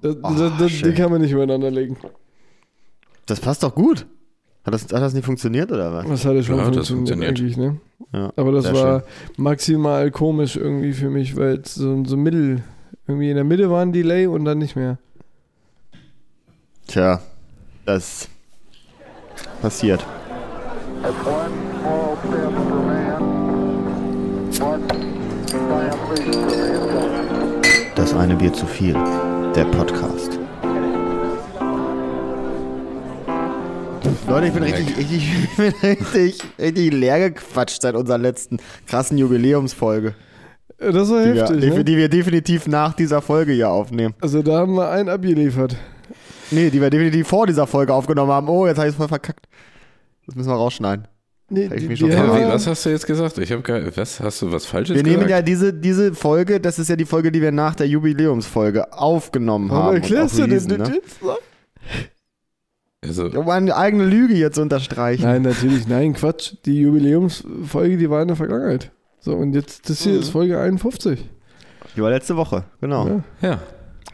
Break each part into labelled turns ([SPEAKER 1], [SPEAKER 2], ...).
[SPEAKER 1] Das,
[SPEAKER 2] Oh,
[SPEAKER 1] das, das, die
[SPEAKER 2] schön.
[SPEAKER 1] kann man nicht übereinander legen.
[SPEAKER 2] Das passt doch gut. Hat das, hat das nicht funktioniert oder was?
[SPEAKER 1] Das hatte schon
[SPEAKER 3] Ja, das
[SPEAKER 1] funktioniert,
[SPEAKER 3] funktioniert.
[SPEAKER 1] eigentlich, ne?
[SPEAKER 2] Ja,
[SPEAKER 1] Aber das war maximal komisch irgendwie für mich, weil es so, so mittel, irgendwie in der Mitte war ein Delay und dann nicht mehr.
[SPEAKER 2] Tja, das passiert. Das eine Bier zu viel. Der Podcast. Leute, ich bin richtig, richtig, ich bin richtig, richtig leer gequatscht seit unserer letzten krassen Jubiläumsfolge.
[SPEAKER 1] Das war
[SPEAKER 2] Die wir,
[SPEAKER 1] heftig, ne?
[SPEAKER 2] die wir definitiv nach dieser Folge hier aufnehmen.
[SPEAKER 1] Also da haben wir einen abgeliefert.
[SPEAKER 2] Nee, die wir definitiv vor dieser Folge aufgenommen haben. Oh, jetzt habe ich es voll verkackt. Das müssen wir rausschneiden.
[SPEAKER 1] Nee, die, die haben-
[SPEAKER 3] was hast du jetzt gesagt? Ich habe gar, was hast du was Falsches
[SPEAKER 2] Wir
[SPEAKER 3] gesagt?
[SPEAKER 2] nehmen ja diese, diese Folge, das ist ja die Folge, die wir nach der Jubiläumsfolge aufgenommen
[SPEAKER 1] Warum
[SPEAKER 2] haben.
[SPEAKER 1] erklärst
[SPEAKER 2] und
[SPEAKER 1] du denn
[SPEAKER 2] releasen,
[SPEAKER 1] das
[SPEAKER 2] ne?
[SPEAKER 1] jetzt?
[SPEAKER 3] also,
[SPEAKER 2] Um eine eigene Lüge zu unterstreichen.
[SPEAKER 1] Nein, natürlich, nein, Quatsch. Die Jubiläumsfolge, die war in der Vergangenheit. So, und jetzt, das hier
[SPEAKER 2] Mhm.
[SPEAKER 1] ist Folge 51.
[SPEAKER 2] Die war letzte Woche, genau.
[SPEAKER 1] Ja.
[SPEAKER 3] ja.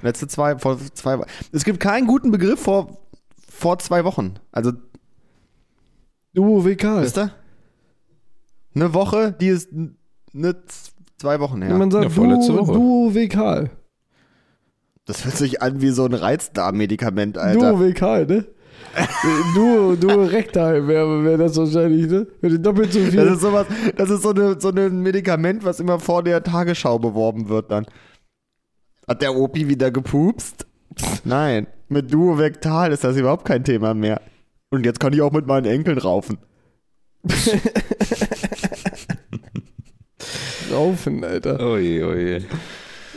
[SPEAKER 2] Letzte zwei, vor zwei Wochen. Es gibt keinen guten Begriff vor, vor zwei Wochen. Also,
[SPEAKER 1] Duo WK.
[SPEAKER 2] wisst ihr? Eine Woche, die ist ne zwei Wochen her.
[SPEAKER 1] Man sagt
[SPEAKER 3] Ja, vorletzte
[SPEAKER 1] Duo,
[SPEAKER 3] Woche.
[SPEAKER 1] Duo WK.
[SPEAKER 2] Das hört sich an wie so ein Reizdarmmedikament, Alter.
[SPEAKER 1] Duo WK, ne? Duo, Duo Rektal wäre wär das wahrscheinlich, ne? Wenn du doppelt so
[SPEAKER 2] Das
[SPEAKER 1] viel.
[SPEAKER 2] ist sowas, das ist so, eine, so ein Medikament, was immer vor der Tagesschau beworben wird dann. Hat der Opi wieder gepupst? Nein. Mit Duo Vektal ist das überhaupt kein Thema mehr. Und jetzt kann ich auch mit meinen Enkeln raufen.
[SPEAKER 1] Raufen, Alter.
[SPEAKER 3] Oje, oje.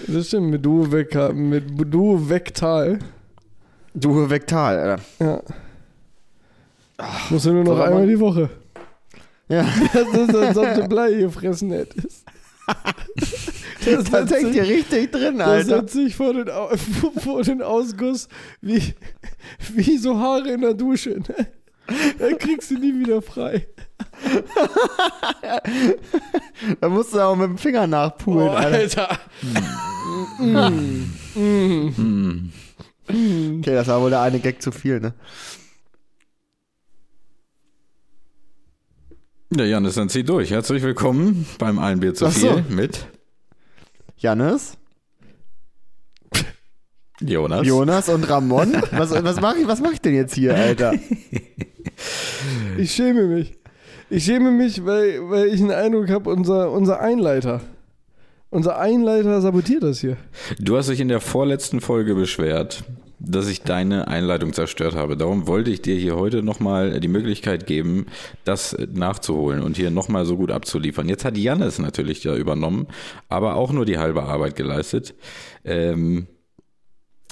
[SPEAKER 1] Das stimmt, mit Duo WK, mit Duo Vektal.
[SPEAKER 2] Duo Vektal, Alter.
[SPEAKER 1] Ja. Musst du nur noch
[SPEAKER 2] soll man-
[SPEAKER 1] einmal die Woche.
[SPEAKER 2] Ja,
[SPEAKER 1] Das ist, als ob du Blei gefressen hättest. Das,
[SPEAKER 2] das hängt hier richtig drin,
[SPEAKER 1] das
[SPEAKER 2] Alter.
[SPEAKER 1] hat sich vor den, vor den Ausguss wie, wie so Haare in der Dusche. Ne? Da kriegst du nie wieder frei.
[SPEAKER 2] Da musst du auch mit dem Finger nachpulen,
[SPEAKER 1] Oh,
[SPEAKER 2] Alter.
[SPEAKER 1] Alter. Mm.
[SPEAKER 2] Okay, das war wohl der eine Gag zu viel, ne?
[SPEAKER 3] Ja, Janis, dann zieh durch. Herzlich willkommen beim Ein Bier zu
[SPEAKER 2] Ach so.
[SPEAKER 3] viel mit
[SPEAKER 2] Jannis,
[SPEAKER 3] Jonas.
[SPEAKER 2] Jonas und Ramon. Was, was mache ich, was mach ich denn jetzt hier, Alter?
[SPEAKER 1] Ich schäme mich. Ich schäme mich, weil, weil ich den Eindruck habe, unser, unser Einleiter, unser Einleiter sabotiert das hier.
[SPEAKER 3] Du hast dich in der vorletzten Folge beschwert, dass ich deine Einleitung zerstört habe. Darum wollte ich dir hier heute nochmal die Möglichkeit geben, das nachzuholen und hier nochmal so gut abzuliefern. Jetzt hat Jannis natürlich da übernommen, aber auch nur die halbe Arbeit geleistet. Ähm,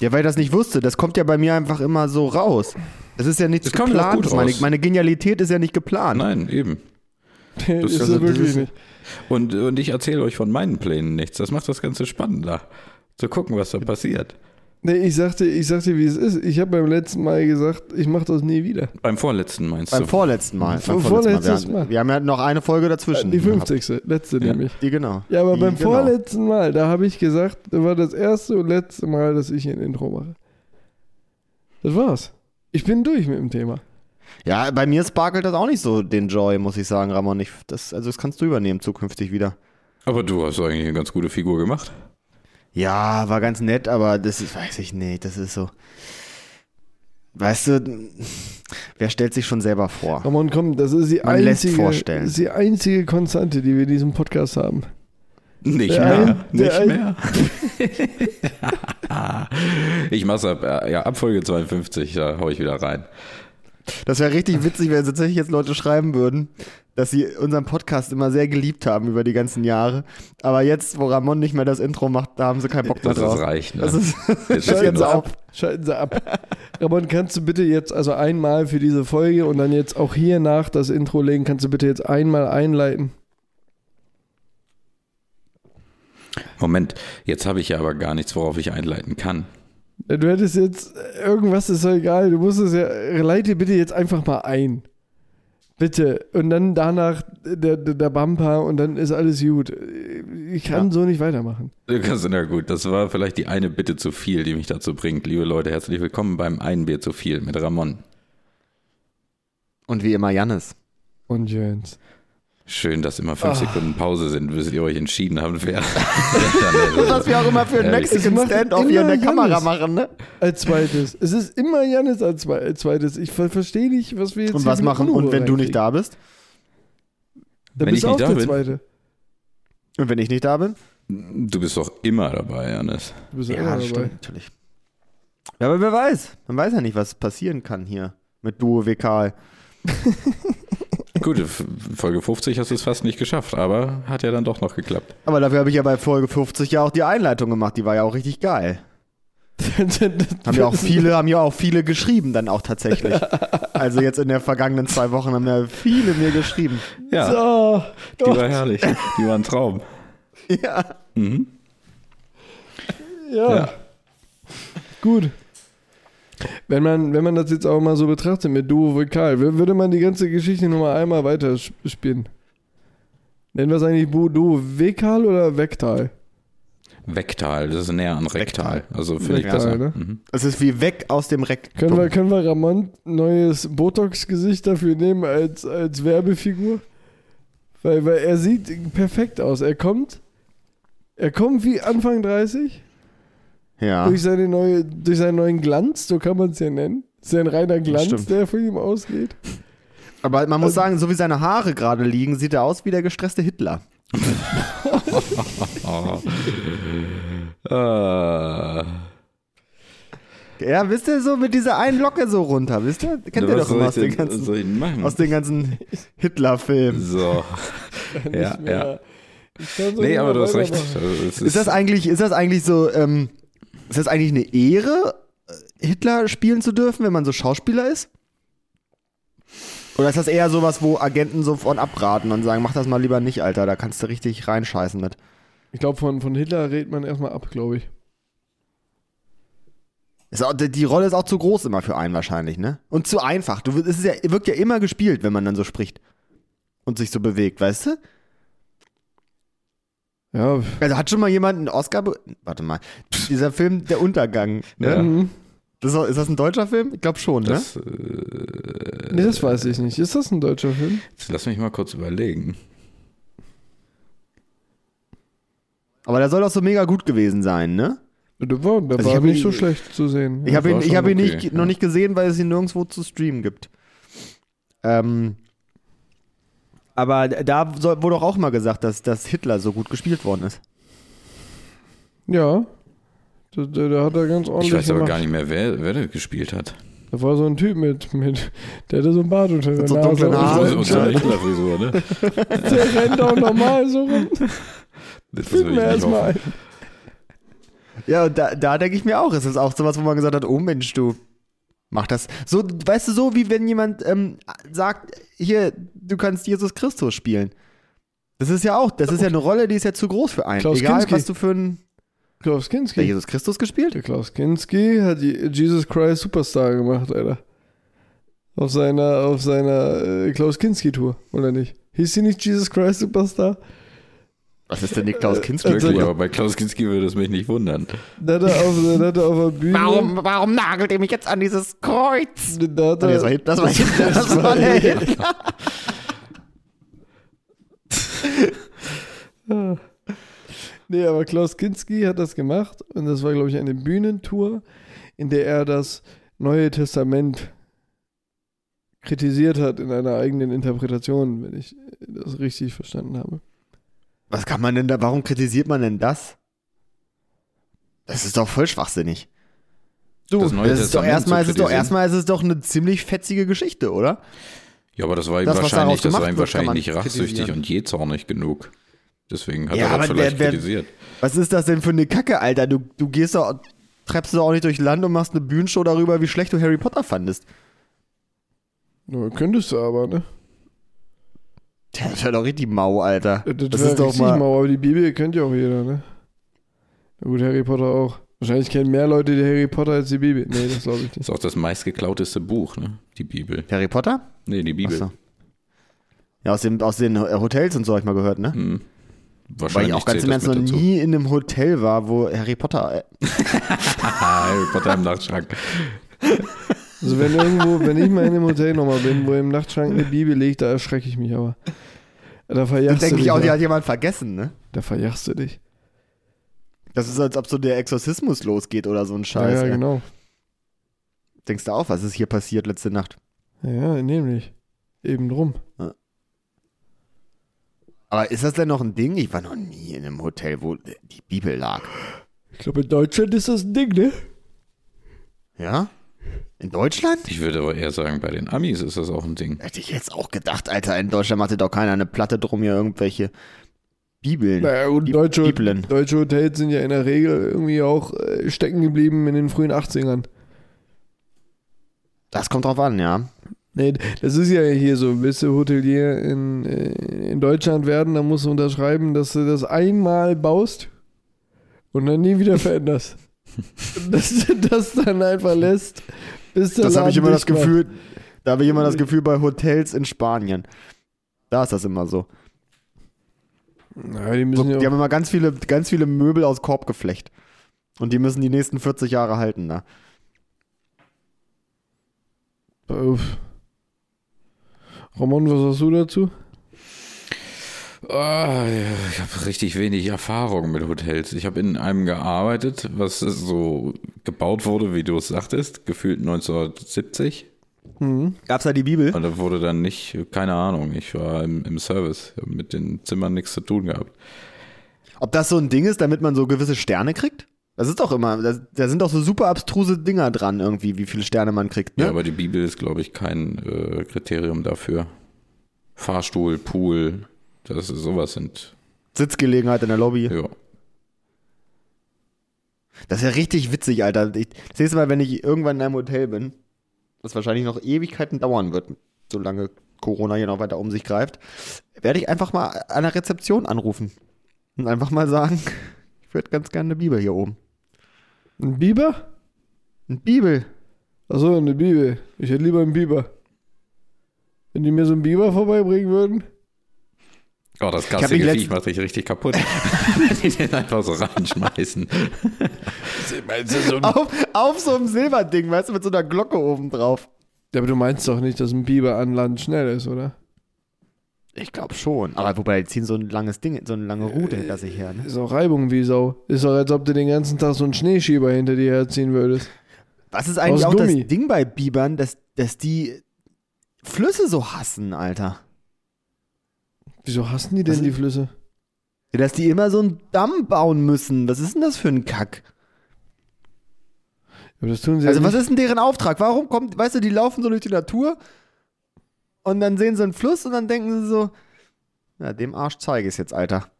[SPEAKER 2] Ja, weil ich das nicht wusste. Das kommt ja bei mir einfach immer so raus. Das ist ja nichts
[SPEAKER 3] Das ja
[SPEAKER 2] geplant. Meine,
[SPEAKER 3] raus.
[SPEAKER 2] meine Genialität ist ja nicht geplant.
[SPEAKER 3] nein, eben.
[SPEAKER 1] Das ist
[SPEAKER 2] also, das
[SPEAKER 1] wirklich
[SPEAKER 2] ist-
[SPEAKER 1] nicht.
[SPEAKER 3] Und, und ich erzähle euch von meinen Plänen nichts. Das macht das Ganze spannender. Zu gucken, was da passiert.
[SPEAKER 1] Nee, ich sagte, ich sagte, wie es ist. Ich habe beim letzten Mal gesagt, ich mache das nie wieder.
[SPEAKER 3] Beim vorletzten meinst
[SPEAKER 2] Beim
[SPEAKER 3] du?
[SPEAKER 2] vorletzten Mal. Beim vorletzten
[SPEAKER 1] vorletztes
[SPEAKER 2] Mal. Wir, wir haben ja noch eine Folge dazwischen.
[SPEAKER 1] Die
[SPEAKER 2] gehabt.
[SPEAKER 1] 50. Letzte
[SPEAKER 3] Ja.
[SPEAKER 1] nämlich.
[SPEAKER 2] Die genau.
[SPEAKER 1] Ja, aber
[SPEAKER 2] Die,
[SPEAKER 1] beim
[SPEAKER 2] genau.
[SPEAKER 1] vorletzten Mal, da habe ich gesagt, das war das erste und letzte Mal, dass ich ein Intro mache. Das war's. Ich bin durch mit dem Thema.
[SPEAKER 2] Ja, bei mir sparkelt das auch nicht so den Joy, muss ich sagen, Ramon. Ich, das, also das kannst du übernehmen zukünftig wieder.
[SPEAKER 3] Aber du hast eigentlich eine ganz gute Figur gemacht.
[SPEAKER 2] Ja, war ganz nett, aber das ist, weiß ich nicht, das ist so. Weißt du, wer stellt sich schon selber vor?
[SPEAKER 1] Ramon, komm, das ist die
[SPEAKER 2] Man lässt
[SPEAKER 1] einzige, ist die einzige Konstante, die wir in diesem Podcast haben.
[SPEAKER 3] Nicht
[SPEAKER 1] Der
[SPEAKER 3] mehr.
[SPEAKER 1] ein-
[SPEAKER 3] nicht
[SPEAKER 1] ein-
[SPEAKER 3] mehr. ich mach's ab, äh, ja, ab Folge 52, da hau ich wieder rein.
[SPEAKER 2] Das wäre richtig witzig, wenn tatsächlich jetzt Leute schreiben würden, dass sie unseren Podcast immer sehr geliebt haben über die ganzen Jahre. Aber jetzt, wo Ramon nicht mehr das Intro macht, da haben sie keinen Bock mehr
[SPEAKER 3] Das
[SPEAKER 2] drauf.
[SPEAKER 3] ist reicht. Ne?
[SPEAKER 2] Das ist,
[SPEAKER 3] Jetzt
[SPEAKER 2] das jetzt
[SPEAKER 3] genug.
[SPEAKER 2] auf.
[SPEAKER 1] Schalten Sie ab. Ramon, kannst du bitte jetzt, also einmal für diese Folge und dann jetzt auch hier nach das Intro legen, kannst du bitte jetzt einmal einleiten?
[SPEAKER 3] Moment, jetzt habe ich ja aber gar nichts, worauf ich einleiten kann.
[SPEAKER 1] Du hättest jetzt, irgendwas ist doch egal, du musst es ja, leite bitte jetzt einfach mal ein. Bitte. Und dann danach der, der, der Bumper und dann ist alles gut. Ich kann
[SPEAKER 2] Ja.
[SPEAKER 1] so nicht weitermachen.
[SPEAKER 3] Na gut, das war vielleicht die eine Bitte zu viel, die mich dazu bringt. Liebe Leute, herzlich willkommen beim Ein Bier zu viel mit Ramon.
[SPEAKER 2] Und wie immer Jannis.
[SPEAKER 1] Und Jöns.
[SPEAKER 3] Schön, dass immer fünf
[SPEAKER 1] Ah.
[SPEAKER 3] Sekunden Pause sind, bis ihr euch entschieden habt, wer.
[SPEAKER 2] Was wir auch immer für einen
[SPEAKER 3] Äh,
[SPEAKER 2] Mexican Stand-off hier in der
[SPEAKER 1] immer
[SPEAKER 2] Kamera
[SPEAKER 1] Jannis.
[SPEAKER 2] machen, ne?
[SPEAKER 1] Als zweites. Es ist immer Janis als, zwe als zweites. Ich ver verstehe nicht, was wir jetzt
[SPEAKER 2] Und
[SPEAKER 1] hier
[SPEAKER 2] was machen, und wenn du nicht da bist?
[SPEAKER 1] Dann
[SPEAKER 3] Wenn
[SPEAKER 1] bist
[SPEAKER 3] ich
[SPEAKER 1] du auch
[SPEAKER 3] nicht da
[SPEAKER 1] der
[SPEAKER 3] bin?
[SPEAKER 1] Zweite.
[SPEAKER 2] Und wenn ich nicht da bin?
[SPEAKER 3] Du bist doch immer dabei, Janis.
[SPEAKER 1] Du bist ja, immer dabei.
[SPEAKER 2] natürlich. Ja, aber wer weiß. Man weiß ja nicht, was passieren kann hier mit Duo Vekal.
[SPEAKER 3] Gut, Folge 50 hast du es fast nicht geschafft, aber hat ja dann doch noch geklappt.
[SPEAKER 2] Aber dafür habe ich ja bei Folge 50 ja auch die Einleitung gemacht. Die war ja auch richtig geil. Haben ja auch viele, haben ja auch viele geschrieben dann auch tatsächlich. Also jetzt in den vergangenen zwei Wochen haben ja viele mir geschrieben.
[SPEAKER 3] Ja,
[SPEAKER 1] So,
[SPEAKER 3] die
[SPEAKER 1] Gott,
[SPEAKER 3] war herrlich. Die war ein Traum.
[SPEAKER 2] Ja.
[SPEAKER 3] Mhm.
[SPEAKER 1] ja.
[SPEAKER 3] Ja.
[SPEAKER 1] Gut. Wenn man, wenn man das jetzt auch mal so betrachtet mit Duo Vokal, wür- würde man die ganze Geschichte nur mal einmal weiter sp- spielen. Nennen wir es eigentlich Bu- Duo Vekal oder Vektal?
[SPEAKER 3] Vektal, das ist näher an Rektal. Also finde ich
[SPEAKER 1] Vektal,
[SPEAKER 3] besser.
[SPEAKER 1] ne?
[SPEAKER 3] Mhm.
[SPEAKER 2] Es ist wie weg aus dem Reck.
[SPEAKER 1] Können wir, können wir Ramon neues Botox-Gesicht dafür nehmen als, als Werbefigur? Weil, weil er sieht perfekt aus. Er kommt, er kommt wie Anfang 30
[SPEAKER 2] Ja.
[SPEAKER 1] durch, seine neue, durch seinen neuen Glanz, so kann man es ja nennen. Das ist ja ein reiner Glanz,
[SPEAKER 2] stimmt.
[SPEAKER 1] der von ihm ausgeht.
[SPEAKER 2] Aber man muss
[SPEAKER 1] Also-
[SPEAKER 2] sagen, so wie seine Haare gerade liegen, sieht er aus wie der gestresste Hitler.
[SPEAKER 3] Ah.
[SPEAKER 2] Ja, wisst ihr, so mit dieser einen Locke so runter, wisst ihr? Kennt ihr doch immer aus den ganzen, aus den ganzen Hitler-Filmen.
[SPEAKER 3] so. Ja,
[SPEAKER 1] so
[SPEAKER 3] Nee, aber du hast recht.
[SPEAKER 1] weitermachen.
[SPEAKER 3] Also,
[SPEAKER 2] Ist das eigentlich, ist das eigentlich so, ähm, ist das eigentlich eine Ehre, äh, Hitler spielen zu dürfen, wenn man so Schauspieler ist? Oder ist das eher sowas, wo Agenten so von abraten und sagen, mach das mal lieber nicht, Alter, da kannst du richtig reinscheißen mit.
[SPEAKER 1] Ich glaube, von, von Hitler redet man erstmal ab, glaube ich.
[SPEAKER 2] Ist auch, die Rolle ist auch zu groß immer für einen wahrscheinlich, ne? Und zu einfach. Du, es ist ja, wirkt ja immer gespielt, wenn man dann so spricht. Und sich so bewegt, weißt du?
[SPEAKER 1] Ja,
[SPEAKER 2] Also hat schon mal jemand einen Oscar. Be Warte mal. Dieser Film Der Untergang. Ne?
[SPEAKER 3] Ja.
[SPEAKER 1] mhm.
[SPEAKER 2] Das ist, ist das ein deutscher Film? Ich glaube schon, ne?
[SPEAKER 3] das, äh,
[SPEAKER 1] nee, das weiß ich nicht. Ist das ein deutscher Film?
[SPEAKER 3] jetzt lass mich mal kurz überlegen.
[SPEAKER 2] Aber der soll doch so mega gut gewesen sein, ne?
[SPEAKER 1] Der war, der
[SPEAKER 2] Also
[SPEAKER 1] war nicht
[SPEAKER 2] ihn-
[SPEAKER 1] so schlecht zu sehen.
[SPEAKER 2] Ich habe ihn, ich hab ihn
[SPEAKER 3] okay,
[SPEAKER 2] nicht,
[SPEAKER 3] ja.
[SPEAKER 2] noch nicht gesehen, weil es ihn nirgendwo zu streamen gibt. Ähm, aber da soll, wurde doch auch mal gesagt, dass, dass Hitler so gut gespielt worden ist.
[SPEAKER 1] Ja. Da, da, da hat er ganz ordentlich
[SPEAKER 3] Ich weiß aber
[SPEAKER 1] gemacht.
[SPEAKER 3] gar nicht mehr, wer, wer das gespielt hat.
[SPEAKER 1] Da war so ein Typ mit, mit der hatte so ein Bart unter der
[SPEAKER 2] so
[SPEAKER 1] Nase.
[SPEAKER 2] dunklen
[SPEAKER 1] und so-
[SPEAKER 3] eine Hitler-Frisur, ne?
[SPEAKER 1] Der rennt auch normal so rum.
[SPEAKER 3] Das ich nicht
[SPEAKER 1] erstmal.
[SPEAKER 2] Ja, und da, da denke ich mir auch, es ist auch sowas, wo man gesagt hat, oh Mensch, du mach das. So, weißt du, so wie wenn jemand ähm, sagt, hier, du kannst Jesus Christus spielen. Das ist ja auch, das ist ja eine Rolle, die ist ja zu groß für einen.
[SPEAKER 1] Klaus
[SPEAKER 2] Egal,
[SPEAKER 1] Kinski.
[SPEAKER 2] was du für einen
[SPEAKER 1] Klaus
[SPEAKER 2] der
[SPEAKER 1] Kinski.
[SPEAKER 2] Jesus Christus gespielt?
[SPEAKER 1] Der Klaus Kinski hat Jesus Christ Superstar gemacht, Alter. Auf seiner, auf seiner äh, Klaus Kinski-Tour, oder nicht? Hieß sie nicht Jesus Christ Superstar?
[SPEAKER 2] Was ist denn die Klaus Kinski?
[SPEAKER 1] Also-
[SPEAKER 3] Wirklich, aber bei Klaus Kinski würde es mich nicht wundern.
[SPEAKER 1] Da hat er auf, da hat er auf der Bühne.
[SPEAKER 2] Warum, warum nagelt ihr mich jetzt an dieses Kreuz?
[SPEAKER 1] Da hat
[SPEAKER 2] Nee,
[SPEAKER 1] er,
[SPEAKER 2] das war Hitler. Das war Hitler. Das war der Hitler.
[SPEAKER 1] Nee, aber Klaus Kinski hat das gemacht und das war, glaube ich, eine Bühnentour, in der er das Neue Testament kritisiert hat in einer eigenen Interpretation, wenn ich das richtig verstanden habe.
[SPEAKER 2] Was kann man denn da, warum kritisiert man denn das? Das ist doch voll schwachsinnig. Du,
[SPEAKER 3] Das Neue
[SPEAKER 2] das ist doch erstmal,
[SPEAKER 3] zu
[SPEAKER 2] ist es doch erstmal ist es doch eine ziemlich fetzige Geschichte, oder?
[SPEAKER 3] Ja, aber das war ihm
[SPEAKER 2] Das,
[SPEAKER 3] wahrscheinlich, das war ihm wahrscheinlich nicht rachsüchtig und jähzornig genug. Deswegen hat
[SPEAKER 2] Ja,
[SPEAKER 3] er das vielleicht
[SPEAKER 2] wer-
[SPEAKER 3] kritisiert.
[SPEAKER 2] Was ist das denn für eine Kacke, Alter? Du, du gehst doch, treibst du doch auch nicht durch Land und machst eine Bühnenshow darüber, wie schlecht du Harry Potter fandest.
[SPEAKER 1] Ja, könntest du aber, ne?
[SPEAKER 2] Das wäre doch richtig mau, Alter.
[SPEAKER 1] Das,
[SPEAKER 2] Das ist doch
[SPEAKER 1] richtig
[SPEAKER 2] mal.
[SPEAKER 1] mau, aber die Bibel kennt ja auch jeder, ne? Na gut, Harry Potter auch. Wahrscheinlich kennen mehr Leute die Harry Potter als die Bibel. Nee, das glaube ich nicht.
[SPEAKER 3] Ist auch das meistgeklauteste Buch, ne? Die Bibel.
[SPEAKER 2] Harry Potter?
[SPEAKER 3] Nee, die Bibel.
[SPEAKER 2] Achso. Ja, aus, dem, aus den Hotels und so habe ich mal gehört, ne?
[SPEAKER 3] Hm.
[SPEAKER 2] Weil
[SPEAKER 3] Wahrscheinlich
[SPEAKER 2] ich auch ganz im
[SPEAKER 3] das
[SPEAKER 2] Ernst noch nie in einem Hotel war, wo Harry Potter. Äh,
[SPEAKER 3] Harry Potter im Nachtschrank.
[SPEAKER 1] Also wenn irgendwo, wenn ich mal in einem Hotel nochmal bin, wo im Nachtschrank eine Bibel liegt, da erschrecke ich mich aber. Da
[SPEAKER 2] da
[SPEAKER 1] verjachst du
[SPEAKER 2] denke
[SPEAKER 1] dich.
[SPEAKER 2] ich auch, die
[SPEAKER 1] ja.
[SPEAKER 2] hat jemand vergessen, ne?
[SPEAKER 1] Da verjachst du dich.
[SPEAKER 2] Das ist, als ob so der Exorzismus losgeht oder so ein
[SPEAKER 1] Ja,
[SPEAKER 2] Scheiß.
[SPEAKER 1] ja,
[SPEAKER 2] ey.
[SPEAKER 1] genau.
[SPEAKER 2] Denkst du auch, was ist hier passiert letzte Nacht?
[SPEAKER 1] Ja, ja, nämlich. Eben drum.
[SPEAKER 2] Aber ist das denn noch ein Ding? Ich war noch nie in einem Hotel, wo die Bibel lag.
[SPEAKER 1] Ich glaube, in Deutschland ist das ein Ding, ne?
[SPEAKER 2] Ja? In Deutschland?
[SPEAKER 3] Ich würde aber eher sagen, bei den Amis ist das auch ein Ding.
[SPEAKER 2] Hätte ich jetzt auch gedacht, Alter, in Deutschland macht sich doch keiner eine Platte drum, hier irgendwelche Bibeln.
[SPEAKER 1] Naja, und
[SPEAKER 2] Bi-
[SPEAKER 1] deutsche,
[SPEAKER 2] Bibeln.
[SPEAKER 1] deutsche Hotels sind ja in der Regel irgendwie auch äh, stecken geblieben in den frühen 80ern.
[SPEAKER 2] Das kommt drauf an, ja.
[SPEAKER 1] Nee, das ist ja hier so, willst du Hotelier in, äh, in Deutschland werden, dann musst du unterschreiben, dass du das einmal baust und dann nie wieder veränderst. dass du das dann einfach lässt,
[SPEAKER 2] Das habe ich immer das. Gefühl, da habe ich immer das Gefühl bei Hotels in Spanien. Da ist das immer so.
[SPEAKER 1] Na, die
[SPEAKER 2] so die haben immer ganz viele, ganz viele Möbel aus Korbgeflecht. Und die müssen die nächsten 40 Jahre halten da.
[SPEAKER 1] Uff. Ramon, was hast du dazu?
[SPEAKER 3] Ja, ich habe richtig wenig Erfahrung mit Hotels. Ich habe in einem gearbeitet, was so gebaut wurde, wie du es sagtest, gefühlt 1970.
[SPEAKER 1] Mhm.
[SPEAKER 2] Gab's da die Bibel?
[SPEAKER 3] Und da wurde dann nicht, keine Ahnung, ich war im, im Service, mit den Zimmern nichts zu tun gehabt.
[SPEAKER 2] Ob das so ein Ding ist, damit man so gewisse Sterne kriegt? Das ist doch immer, da, da sind doch so super abstruse Dinger dran irgendwie, wie viele Sterne man kriegt, ne?
[SPEAKER 3] Ja, aber die Bibel ist, glaube ich, kein äh, Kriterium dafür. Fahrstuhl, Pool, das ist, sowas sind,
[SPEAKER 2] Sitzgelegenheit in der Lobby.
[SPEAKER 3] ja.
[SPEAKER 2] Das ist ja richtig witzig, Alter. Ich, das nächste Mal, wenn ich irgendwann in einem Hotel bin, das wahrscheinlich noch Ewigkeiten dauern wird, solange Corona hier noch weiter um sich greift, werde ich einfach mal an der Rezeption anrufen und einfach mal sagen, ich würde ganz gerne eine Bibel hier oben.
[SPEAKER 1] Ein Biber?
[SPEAKER 2] Eine Bibel.
[SPEAKER 1] Achso, eine Bibel. Ich hätte lieber einen Biber. Wenn die mir so einen Biber vorbeibringen würden.
[SPEAKER 3] Oh, das
[SPEAKER 2] letzt-
[SPEAKER 3] Viech macht dich richtig kaputt. Wenn die den einfach so reinschmeißen.
[SPEAKER 2] Auf, auf so einem Silberding, weißt du, mit so einer Glocke oben drauf.
[SPEAKER 1] Ja, aber du meinst doch nicht, dass ein Biber an Land schnell ist, oder?
[SPEAKER 2] Ich glaube schon. Aber wobei, die ziehen so ein langes Ding, so eine lange Route hinter sich her, ne?
[SPEAKER 1] Ist auch Reibung wie Sau. Ist doch, als ob du den ganzen Tag so einen Schneeschieber hinter dir herziehen würdest.
[SPEAKER 2] Was ist eigentlich
[SPEAKER 1] Aus
[SPEAKER 2] auch
[SPEAKER 1] Gummi.
[SPEAKER 2] das Ding bei Bibern, dass, dass die Flüsse so hassen, Alter?
[SPEAKER 1] Wieso hassen die denn
[SPEAKER 2] Was-
[SPEAKER 1] die Flüsse?
[SPEAKER 2] Ja, Dass die immer so einen Damm bauen müssen. Was ist denn das für ein Kack?
[SPEAKER 1] Aber das tun sie
[SPEAKER 2] Also,
[SPEAKER 1] ja
[SPEAKER 2] was ist denn deren Auftrag? Warum kommt, weißt du, die laufen so durch die Natur und dann sehen sie einen Fluss und dann denken sie so, na, dem Arsch zeige ich es jetzt, Alter.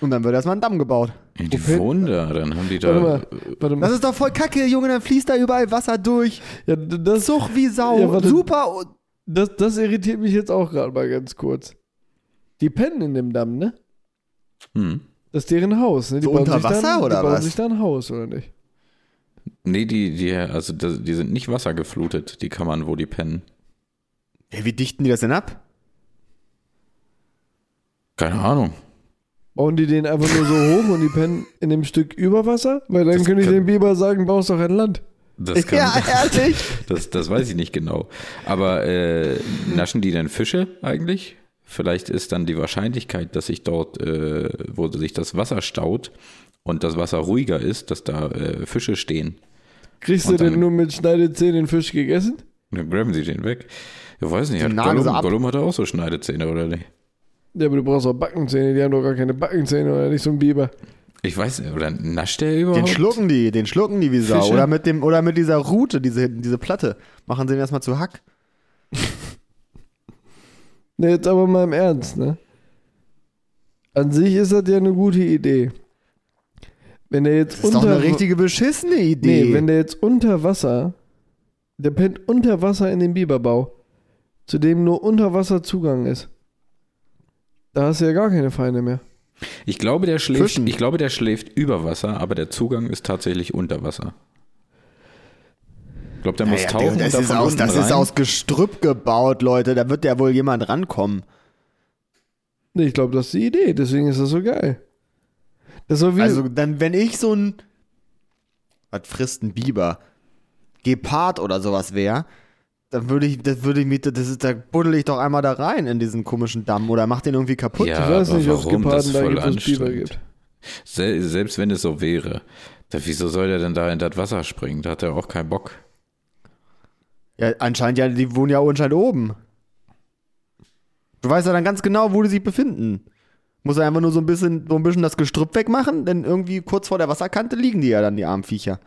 [SPEAKER 2] Und dann wird erstmal ein Damm gebaut.
[SPEAKER 3] Die
[SPEAKER 1] Okay.
[SPEAKER 3] wohnen da, dann haben die
[SPEAKER 1] Warte
[SPEAKER 3] da.
[SPEAKER 1] mal, warte mal.
[SPEAKER 2] Das ist doch voll kacke, Junge, dann fließt da überall Wasser durch.
[SPEAKER 1] Ja, das,
[SPEAKER 2] Zug wie Sau.
[SPEAKER 1] Ja, warte.
[SPEAKER 2] Super.
[SPEAKER 1] das, das irritiert mich jetzt auch gerade mal ganz kurz. Die pennen in dem Damm, ne?
[SPEAKER 3] Hm.
[SPEAKER 1] Das ist deren Haus, ne? Die
[SPEAKER 2] So
[SPEAKER 1] bauen
[SPEAKER 2] unter
[SPEAKER 1] sich dann,
[SPEAKER 2] Wasser oder
[SPEAKER 1] die bauen
[SPEAKER 2] was?
[SPEAKER 1] sich da ein Haus, oder nicht?
[SPEAKER 3] Nee, die, die, also die sind nicht wassergeflutet, die Kammern, wo die pennen.
[SPEAKER 2] Ja, wie dichten die das denn ab?
[SPEAKER 3] Keine Ahnung.
[SPEAKER 1] Bauen die den einfach nur so hoch und die pennen in dem Stück über Wasser? Weil dann
[SPEAKER 3] Das
[SPEAKER 1] könnte ich
[SPEAKER 3] kann-
[SPEAKER 1] dem Biber sagen, baust doch ein Land.
[SPEAKER 3] Das kann,
[SPEAKER 2] ja, ehrlich.
[SPEAKER 3] das, das weiß ich nicht genau. Aber äh, naschen die denn Fische eigentlich? Vielleicht ist dann die Wahrscheinlichkeit, dass sich dort, äh, wo sich das Wasser staut und das Wasser ruhiger ist, dass da äh, Fische stehen.
[SPEAKER 1] Kriegst du
[SPEAKER 3] Und
[SPEAKER 1] denn nur mit Schneidezähnen den Fisch gegessen?
[SPEAKER 3] Dann graben sie den weg. Ich weiß nicht, hat Gollum. Gollum hatte auch so Schneidezähne, oder nicht?
[SPEAKER 1] Ja, aber du brauchst auch Backenzähne, die haben doch gar keine Backenzähne oder nicht so ein Biber.
[SPEAKER 3] Ich weiß nicht, oder nascht der überhaupt?
[SPEAKER 2] Den schlucken die, den schlucken die wie Sau.
[SPEAKER 3] Fische?
[SPEAKER 2] Oder mit, dem, oder mit dieser Rute, diese, diese Platte. Machen sie ihn erstmal zu Hack.
[SPEAKER 1] Ne, jetzt aber mal im Ernst, ne? An sich ist das ja eine gute Idee. Wenn der jetzt
[SPEAKER 2] Das ist doch
[SPEAKER 1] unter
[SPEAKER 2] eine richtige beschissene Idee.
[SPEAKER 1] Nee, wenn der jetzt unter Wasser, der pennt unter Wasser in dem Biberbau, zu dem nur unter Wasser Zugang ist. Da hast du ja gar keine Feinde mehr.
[SPEAKER 3] Ich glaube, der schläft,
[SPEAKER 2] Fischen.
[SPEAKER 3] ich glaube, der schläft über Wasser, aber der Zugang ist tatsächlich unter Wasser. Ich glaube, der muss
[SPEAKER 2] Naja,
[SPEAKER 3] tauchen
[SPEAKER 2] das,
[SPEAKER 3] und
[SPEAKER 2] ist aus, das ist aus Gestrüpp gebaut, Leute. Da wird ja wohl jemand rankommen.
[SPEAKER 1] Nee, ich glaube, das ist die Idee, deswegen ist das so geil. Das so wie,
[SPEAKER 2] Also dann, wenn ich so ein, was frisst ein Biber, Gepard oder sowas wäre, dann würde ich, das würde ich mit, das ist, da buddel ich doch einmal da rein in diesen komischen Damm oder mach den irgendwie kaputt.
[SPEAKER 3] Ja,
[SPEAKER 1] ich weiß nicht, ob es
[SPEAKER 3] warum? Das
[SPEAKER 1] Geparden da
[SPEAKER 3] voll
[SPEAKER 1] gibt, es Biber
[SPEAKER 3] anstrengend.
[SPEAKER 1] gibt.
[SPEAKER 3] Se selbst wenn es so wäre, da, wieso soll der denn da in das Wasser springen? Da hat er auch keinen Bock.
[SPEAKER 2] Ja, anscheinend ja, die wohnen ja anscheinend oben. Du weißt ja dann ganz genau, wo die sich befinden. Muss er einfach nur so ein bisschen, so ein bisschen das Gestrüpp wegmachen, denn irgendwie kurz vor der Wasserkante liegen die ja dann, die armen Viecher.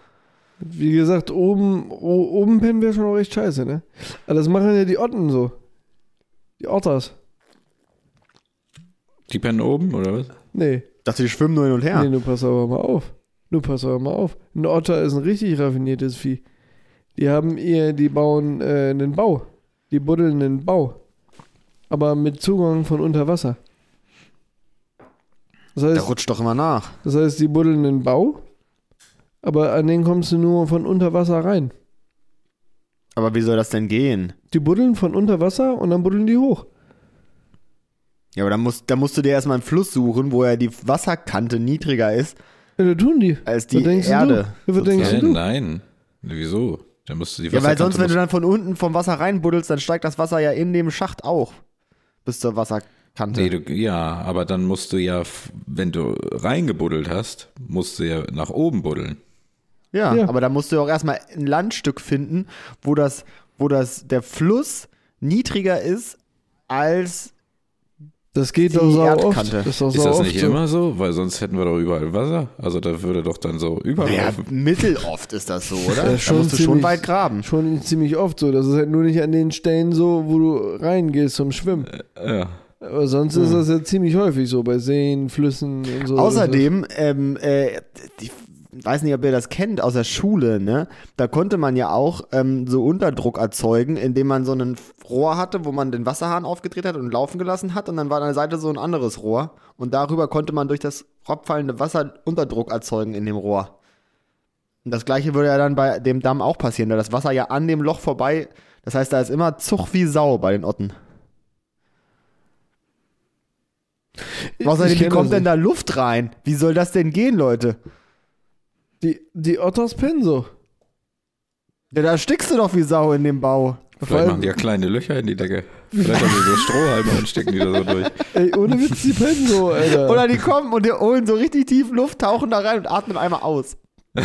[SPEAKER 1] Wie gesagt, oben, oben pennen wäre schon auch echt scheiße, ne? Aber das machen ja die Otten so. Die Otters.
[SPEAKER 3] Die pennen oben, oder was?
[SPEAKER 1] Nee.
[SPEAKER 2] Dachte, die schwimmen nur hin und her.
[SPEAKER 1] Nee, du pass aber mal auf. Du pass aber mal auf. Ein Otter ist ein richtig raffiniertes Vieh. Die haben ihr, die bauen äh, einen Bau. Die buddeln einen Bau. Aber mit Zugang von unter Wasser. Das
[SPEAKER 2] Der
[SPEAKER 1] heißt,
[SPEAKER 2] rutscht doch immer nach.
[SPEAKER 1] das heißt, die buddeln einen Bau, aber an den kommst du nur von unter Wasser rein.
[SPEAKER 2] Aber wie soll das denn gehen?
[SPEAKER 1] Die buddeln von unter Wasser und dann buddeln die hoch.
[SPEAKER 2] Ja, aber dann musst, dann musst du dir erstmal einen Fluss suchen, wo ja die Wasserkante niedriger ist
[SPEAKER 1] Ja, das tun die.
[SPEAKER 2] als die Erde.
[SPEAKER 1] Du? Ja, was denkst
[SPEAKER 3] Äh,
[SPEAKER 1] du?
[SPEAKER 3] nein. Wieso? Da musst du die
[SPEAKER 2] Ja, weil sonst, wenn du dann von unten vom Wasser reinbuddelst, dann steigt das Wasser ja in dem Schacht auch. Bis zur Wasserkante.
[SPEAKER 3] Nee, du, ja, aber dann musst du ja, wenn du reingebuddelt hast, musst du ja nach oben buddeln.
[SPEAKER 2] ja,
[SPEAKER 1] Ja.
[SPEAKER 2] aber da musst du ja auch erstmal ein Landstück finden, wo das, wo das, der Fluss niedriger ist als.
[SPEAKER 1] Das geht
[SPEAKER 2] Die
[SPEAKER 1] doch so oft. Das ist, doch
[SPEAKER 3] Ist
[SPEAKER 1] so
[SPEAKER 3] das
[SPEAKER 1] oft
[SPEAKER 3] nicht
[SPEAKER 1] so.
[SPEAKER 3] immer so? Weil sonst hätten wir doch überall Wasser. Also da würde doch dann so
[SPEAKER 2] Ja,
[SPEAKER 3] überlaufen.
[SPEAKER 2] mitteloft ist das so, oder?
[SPEAKER 1] Ja,
[SPEAKER 2] da
[SPEAKER 1] schon
[SPEAKER 2] musst du schon
[SPEAKER 1] ziemlich-
[SPEAKER 2] weit graben.
[SPEAKER 1] Schon ziemlich oft so. Das ist halt nur nicht an den Stellen so, wo du reingehst zum Schwimmen.
[SPEAKER 3] Ja.
[SPEAKER 1] Aber sonst ist das ja ziemlich häufig so bei Seen, Flüssen und so.
[SPEAKER 2] Außerdem, ähm, äh, ich weiß nicht, ob ihr das kennt aus der Schule, ne? Da konnte man ja auch ähm, so Unterdruck erzeugen, indem man so ein Rohr hatte, wo man den Wasserhahn aufgedreht hat und laufen gelassen hat und dann war an der Seite so ein anderes Rohr und darüber konnte man durch das abfallende Wasser Unterdruck erzeugen in dem Rohr. Und das gleiche würde ja dann bei dem Damm auch passieren, da das Wasser ja an dem Loch vorbei, das heißt, da ist immer Zug wie Sau bei den Otten. Außerdem, wie kommt denn da Luft rein? Wie soll das denn gehen, Leute?
[SPEAKER 1] Die, die Otters pennen so.
[SPEAKER 2] Ja, da stickst du doch wie Sau in dem Bau.
[SPEAKER 3] Vielleicht
[SPEAKER 1] allem-
[SPEAKER 3] machen die ja kleine Löcher in die Decke. Vielleicht haben die so Strohhalme und stecken die da so durch.
[SPEAKER 1] Ey, ohne Witz, die pennen so, Alter.
[SPEAKER 2] Oder die kommen und die holen so richtig tief Luft, tauchen da rein und atmen einmal aus.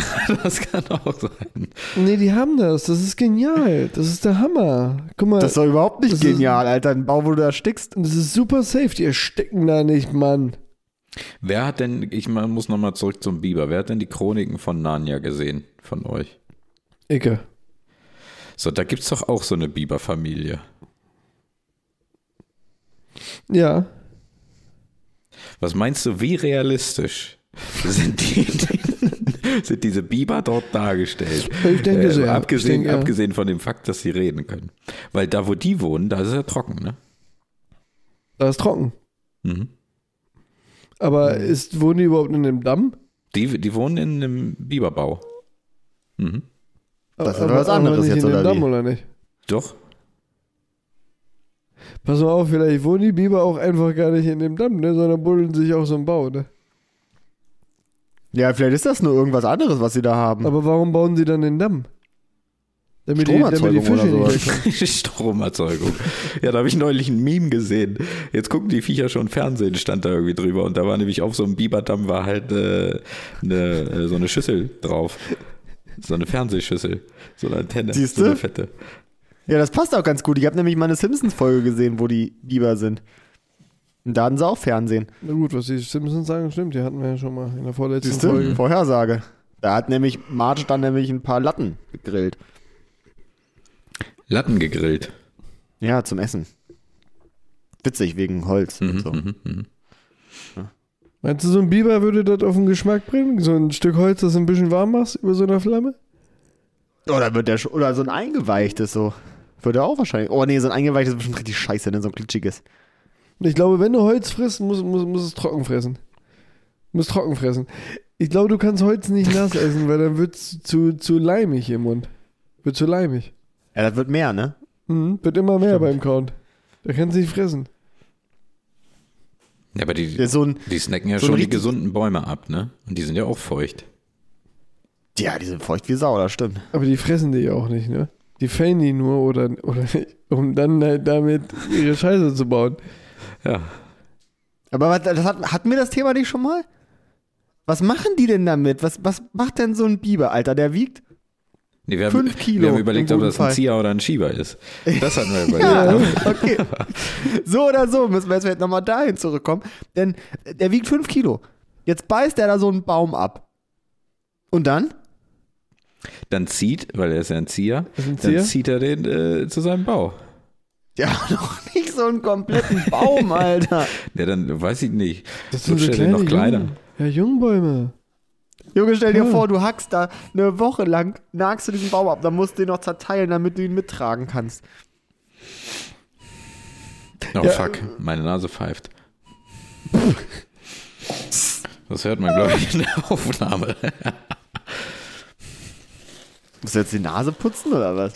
[SPEAKER 3] Das kann auch sein.
[SPEAKER 1] nee, die haben das. Das ist genial. Das ist der Hammer. Guck mal,
[SPEAKER 2] Das ist doch überhaupt nicht
[SPEAKER 1] Das ist-
[SPEAKER 2] genial, Alter. Ein Bau, wo du da stickst.
[SPEAKER 1] das ist super safe. Die ersticken da nicht, Mann.
[SPEAKER 3] Wer hat denn, ich muss nochmal zurück zum Biber, wer hat denn die Chroniken von Narnia gesehen von euch?
[SPEAKER 1] Icke.
[SPEAKER 3] So, da gibt's doch auch so eine Biberfamilie.
[SPEAKER 1] Ja.
[SPEAKER 3] Was meinst du, wie realistisch sind, die, sind diese Biber dort dargestellt?
[SPEAKER 1] Ich denke sehr. Ich
[SPEAKER 3] Abgesehen,
[SPEAKER 1] denke, ja.
[SPEAKER 3] abgesehen von dem Fakt, dass sie reden können. Weil da, wo die wohnen, da ist es ja trocken, ne?
[SPEAKER 1] Da ist trocken.
[SPEAKER 3] Mhm.
[SPEAKER 1] Aber ist, wohnen die überhaupt in einem Damm?
[SPEAKER 3] Die, die wohnen in einem Biberbau. Mhm.
[SPEAKER 2] Das ist
[SPEAKER 1] aber,
[SPEAKER 2] was anderes jetzt,
[SPEAKER 1] in dem
[SPEAKER 2] oder
[SPEAKER 1] Damm,
[SPEAKER 2] wie?
[SPEAKER 1] oder nicht?
[SPEAKER 3] Doch.
[SPEAKER 1] Pass mal auf, vielleicht wohnen die Biber auch einfach gar nicht in dem Damm, ne, sondern buddeln sich auch so einen Bau, ne?
[SPEAKER 2] Ja, vielleicht ist das nur irgendwas anderes, was sie da haben.
[SPEAKER 1] Aber warum bauen sie dann den Damm? Damit die, damit die
[SPEAKER 2] Stromerzeugung
[SPEAKER 1] Fische
[SPEAKER 2] oder sowas.
[SPEAKER 3] Stromerzeugung. Ja, da habe ich neulich ein Meme gesehen. Jetzt gucken die Viecher schon Fernsehen, stand da irgendwie drüber. Und da war nämlich auf so einem Biberdamm war halt äh, eine, äh, so eine Schüssel drauf. So eine Fernsehschüssel. So eine Antenne.
[SPEAKER 2] Siehst
[SPEAKER 3] So eine
[SPEAKER 2] du?
[SPEAKER 3] fette.
[SPEAKER 2] Ja, das passt auch ganz gut. Ich habe nämlich mal eine Simpsons-Folge gesehen, wo die Biber sind. Und da hatten sie auch Fernsehen.
[SPEAKER 1] Na gut, was die Simpsons sagen, stimmt. Die hatten wir ja schon mal in der vorletzten
[SPEAKER 2] Siehst du?
[SPEAKER 1] Folge.
[SPEAKER 2] Vorhersage. Da hat nämlich Marge dann nämlich ein paar Latten gegrillt.
[SPEAKER 3] Latten gegrillt.
[SPEAKER 2] Ja, zum Essen. Witzig, wegen Holz und
[SPEAKER 3] Mhm,
[SPEAKER 2] so.
[SPEAKER 3] mhm, mhm.
[SPEAKER 1] Meinst du, so ein Biber würde das auf den Geschmack bringen? So ein Stück Holz, das du ein bisschen warm machst über so einer Flamme?
[SPEAKER 2] Oder wird der oder so ein eingeweichtes so. Würde er auch wahrscheinlich. Oh nee, so ein eingeweichtes ist bestimmt richtig scheiße, ne? So ein glitschiges.
[SPEAKER 1] Und ich glaube, wenn du Holz frisst, muss, muss, muss es trocken fressen. Muss trocken fressen. Ich glaube, du kannst Holz nicht nass essen, weil dann wird es zu, zu leimig im Mund. Wird zu leimig.
[SPEAKER 2] Ja, das wird mehr, ne?
[SPEAKER 1] Mhm, wird immer mehr
[SPEAKER 2] Stimmt.
[SPEAKER 1] beim Kauen. Da kannst du nicht fressen.
[SPEAKER 3] Ja, aber die,
[SPEAKER 2] Der so ein,
[SPEAKER 3] die snacken ja
[SPEAKER 2] so
[SPEAKER 3] schon die gesunden Bäume ab, ne? Und die sind ja auch feucht.
[SPEAKER 2] ja, die sind feucht wie Sau, das stimmt.
[SPEAKER 1] Aber die fressen die ja auch nicht, ne? Die fällen die nur oder, oder nicht, um dann halt damit ihre Scheiße zu bauen.
[SPEAKER 3] Ja.
[SPEAKER 2] Aber was, das hat, hatten wir das Thema nicht schon mal? Was machen die denn damit? Was, was macht denn so ein Biber, Alter? Der wiegt
[SPEAKER 3] Nee, wir,
[SPEAKER 2] Fünf
[SPEAKER 3] haben,
[SPEAKER 2] Kilo
[SPEAKER 3] wir haben überlegt, ob das ein. Zieher oder ein Schieber ist. Das hatten wir
[SPEAKER 2] Ja,
[SPEAKER 3] überlegt.
[SPEAKER 2] okay. So oder so müssen wir jetzt vielleicht nochmal dahin zurückkommen. Denn der wiegt 5 Kilo. Jetzt beißt er da so einen Baum ab. Und dann?
[SPEAKER 3] Dann zieht, weil er ist ja ein Zieher,
[SPEAKER 1] ein
[SPEAKER 3] dann
[SPEAKER 1] Zieher?
[SPEAKER 3] zieht er den äh, zu seinem Bau.
[SPEAKER 2] Ja, noch nicht so einen kompletten Baum, Alter.
[SPEAKER 3] Ja, dann weiß ich nicht.
[SPEAKER 1] Das
[SPEAKER 3] So stell dir noch kleiner.
[SPEAKER 1] Ja, Jungbäume.
[SPEAKER 2] Junge, stell dir
[SPEAKER 1] Ja.
[SPEAKER 2] vor, du hackst da eine Woche lang, nagst du diesen Baum ab, dann musst du den noch zerteilen, damit du ihn mittragen kannst.
[SPEAKER 3] Oh
[SPEAKER 1] Ja.
[SPEAKER 3] fuck, meine Nase pfeift. Das hört man, glaube ich, in der Aufnahme.
[SPEAKER 2] Musst du jetzt die Nase putzen oder was?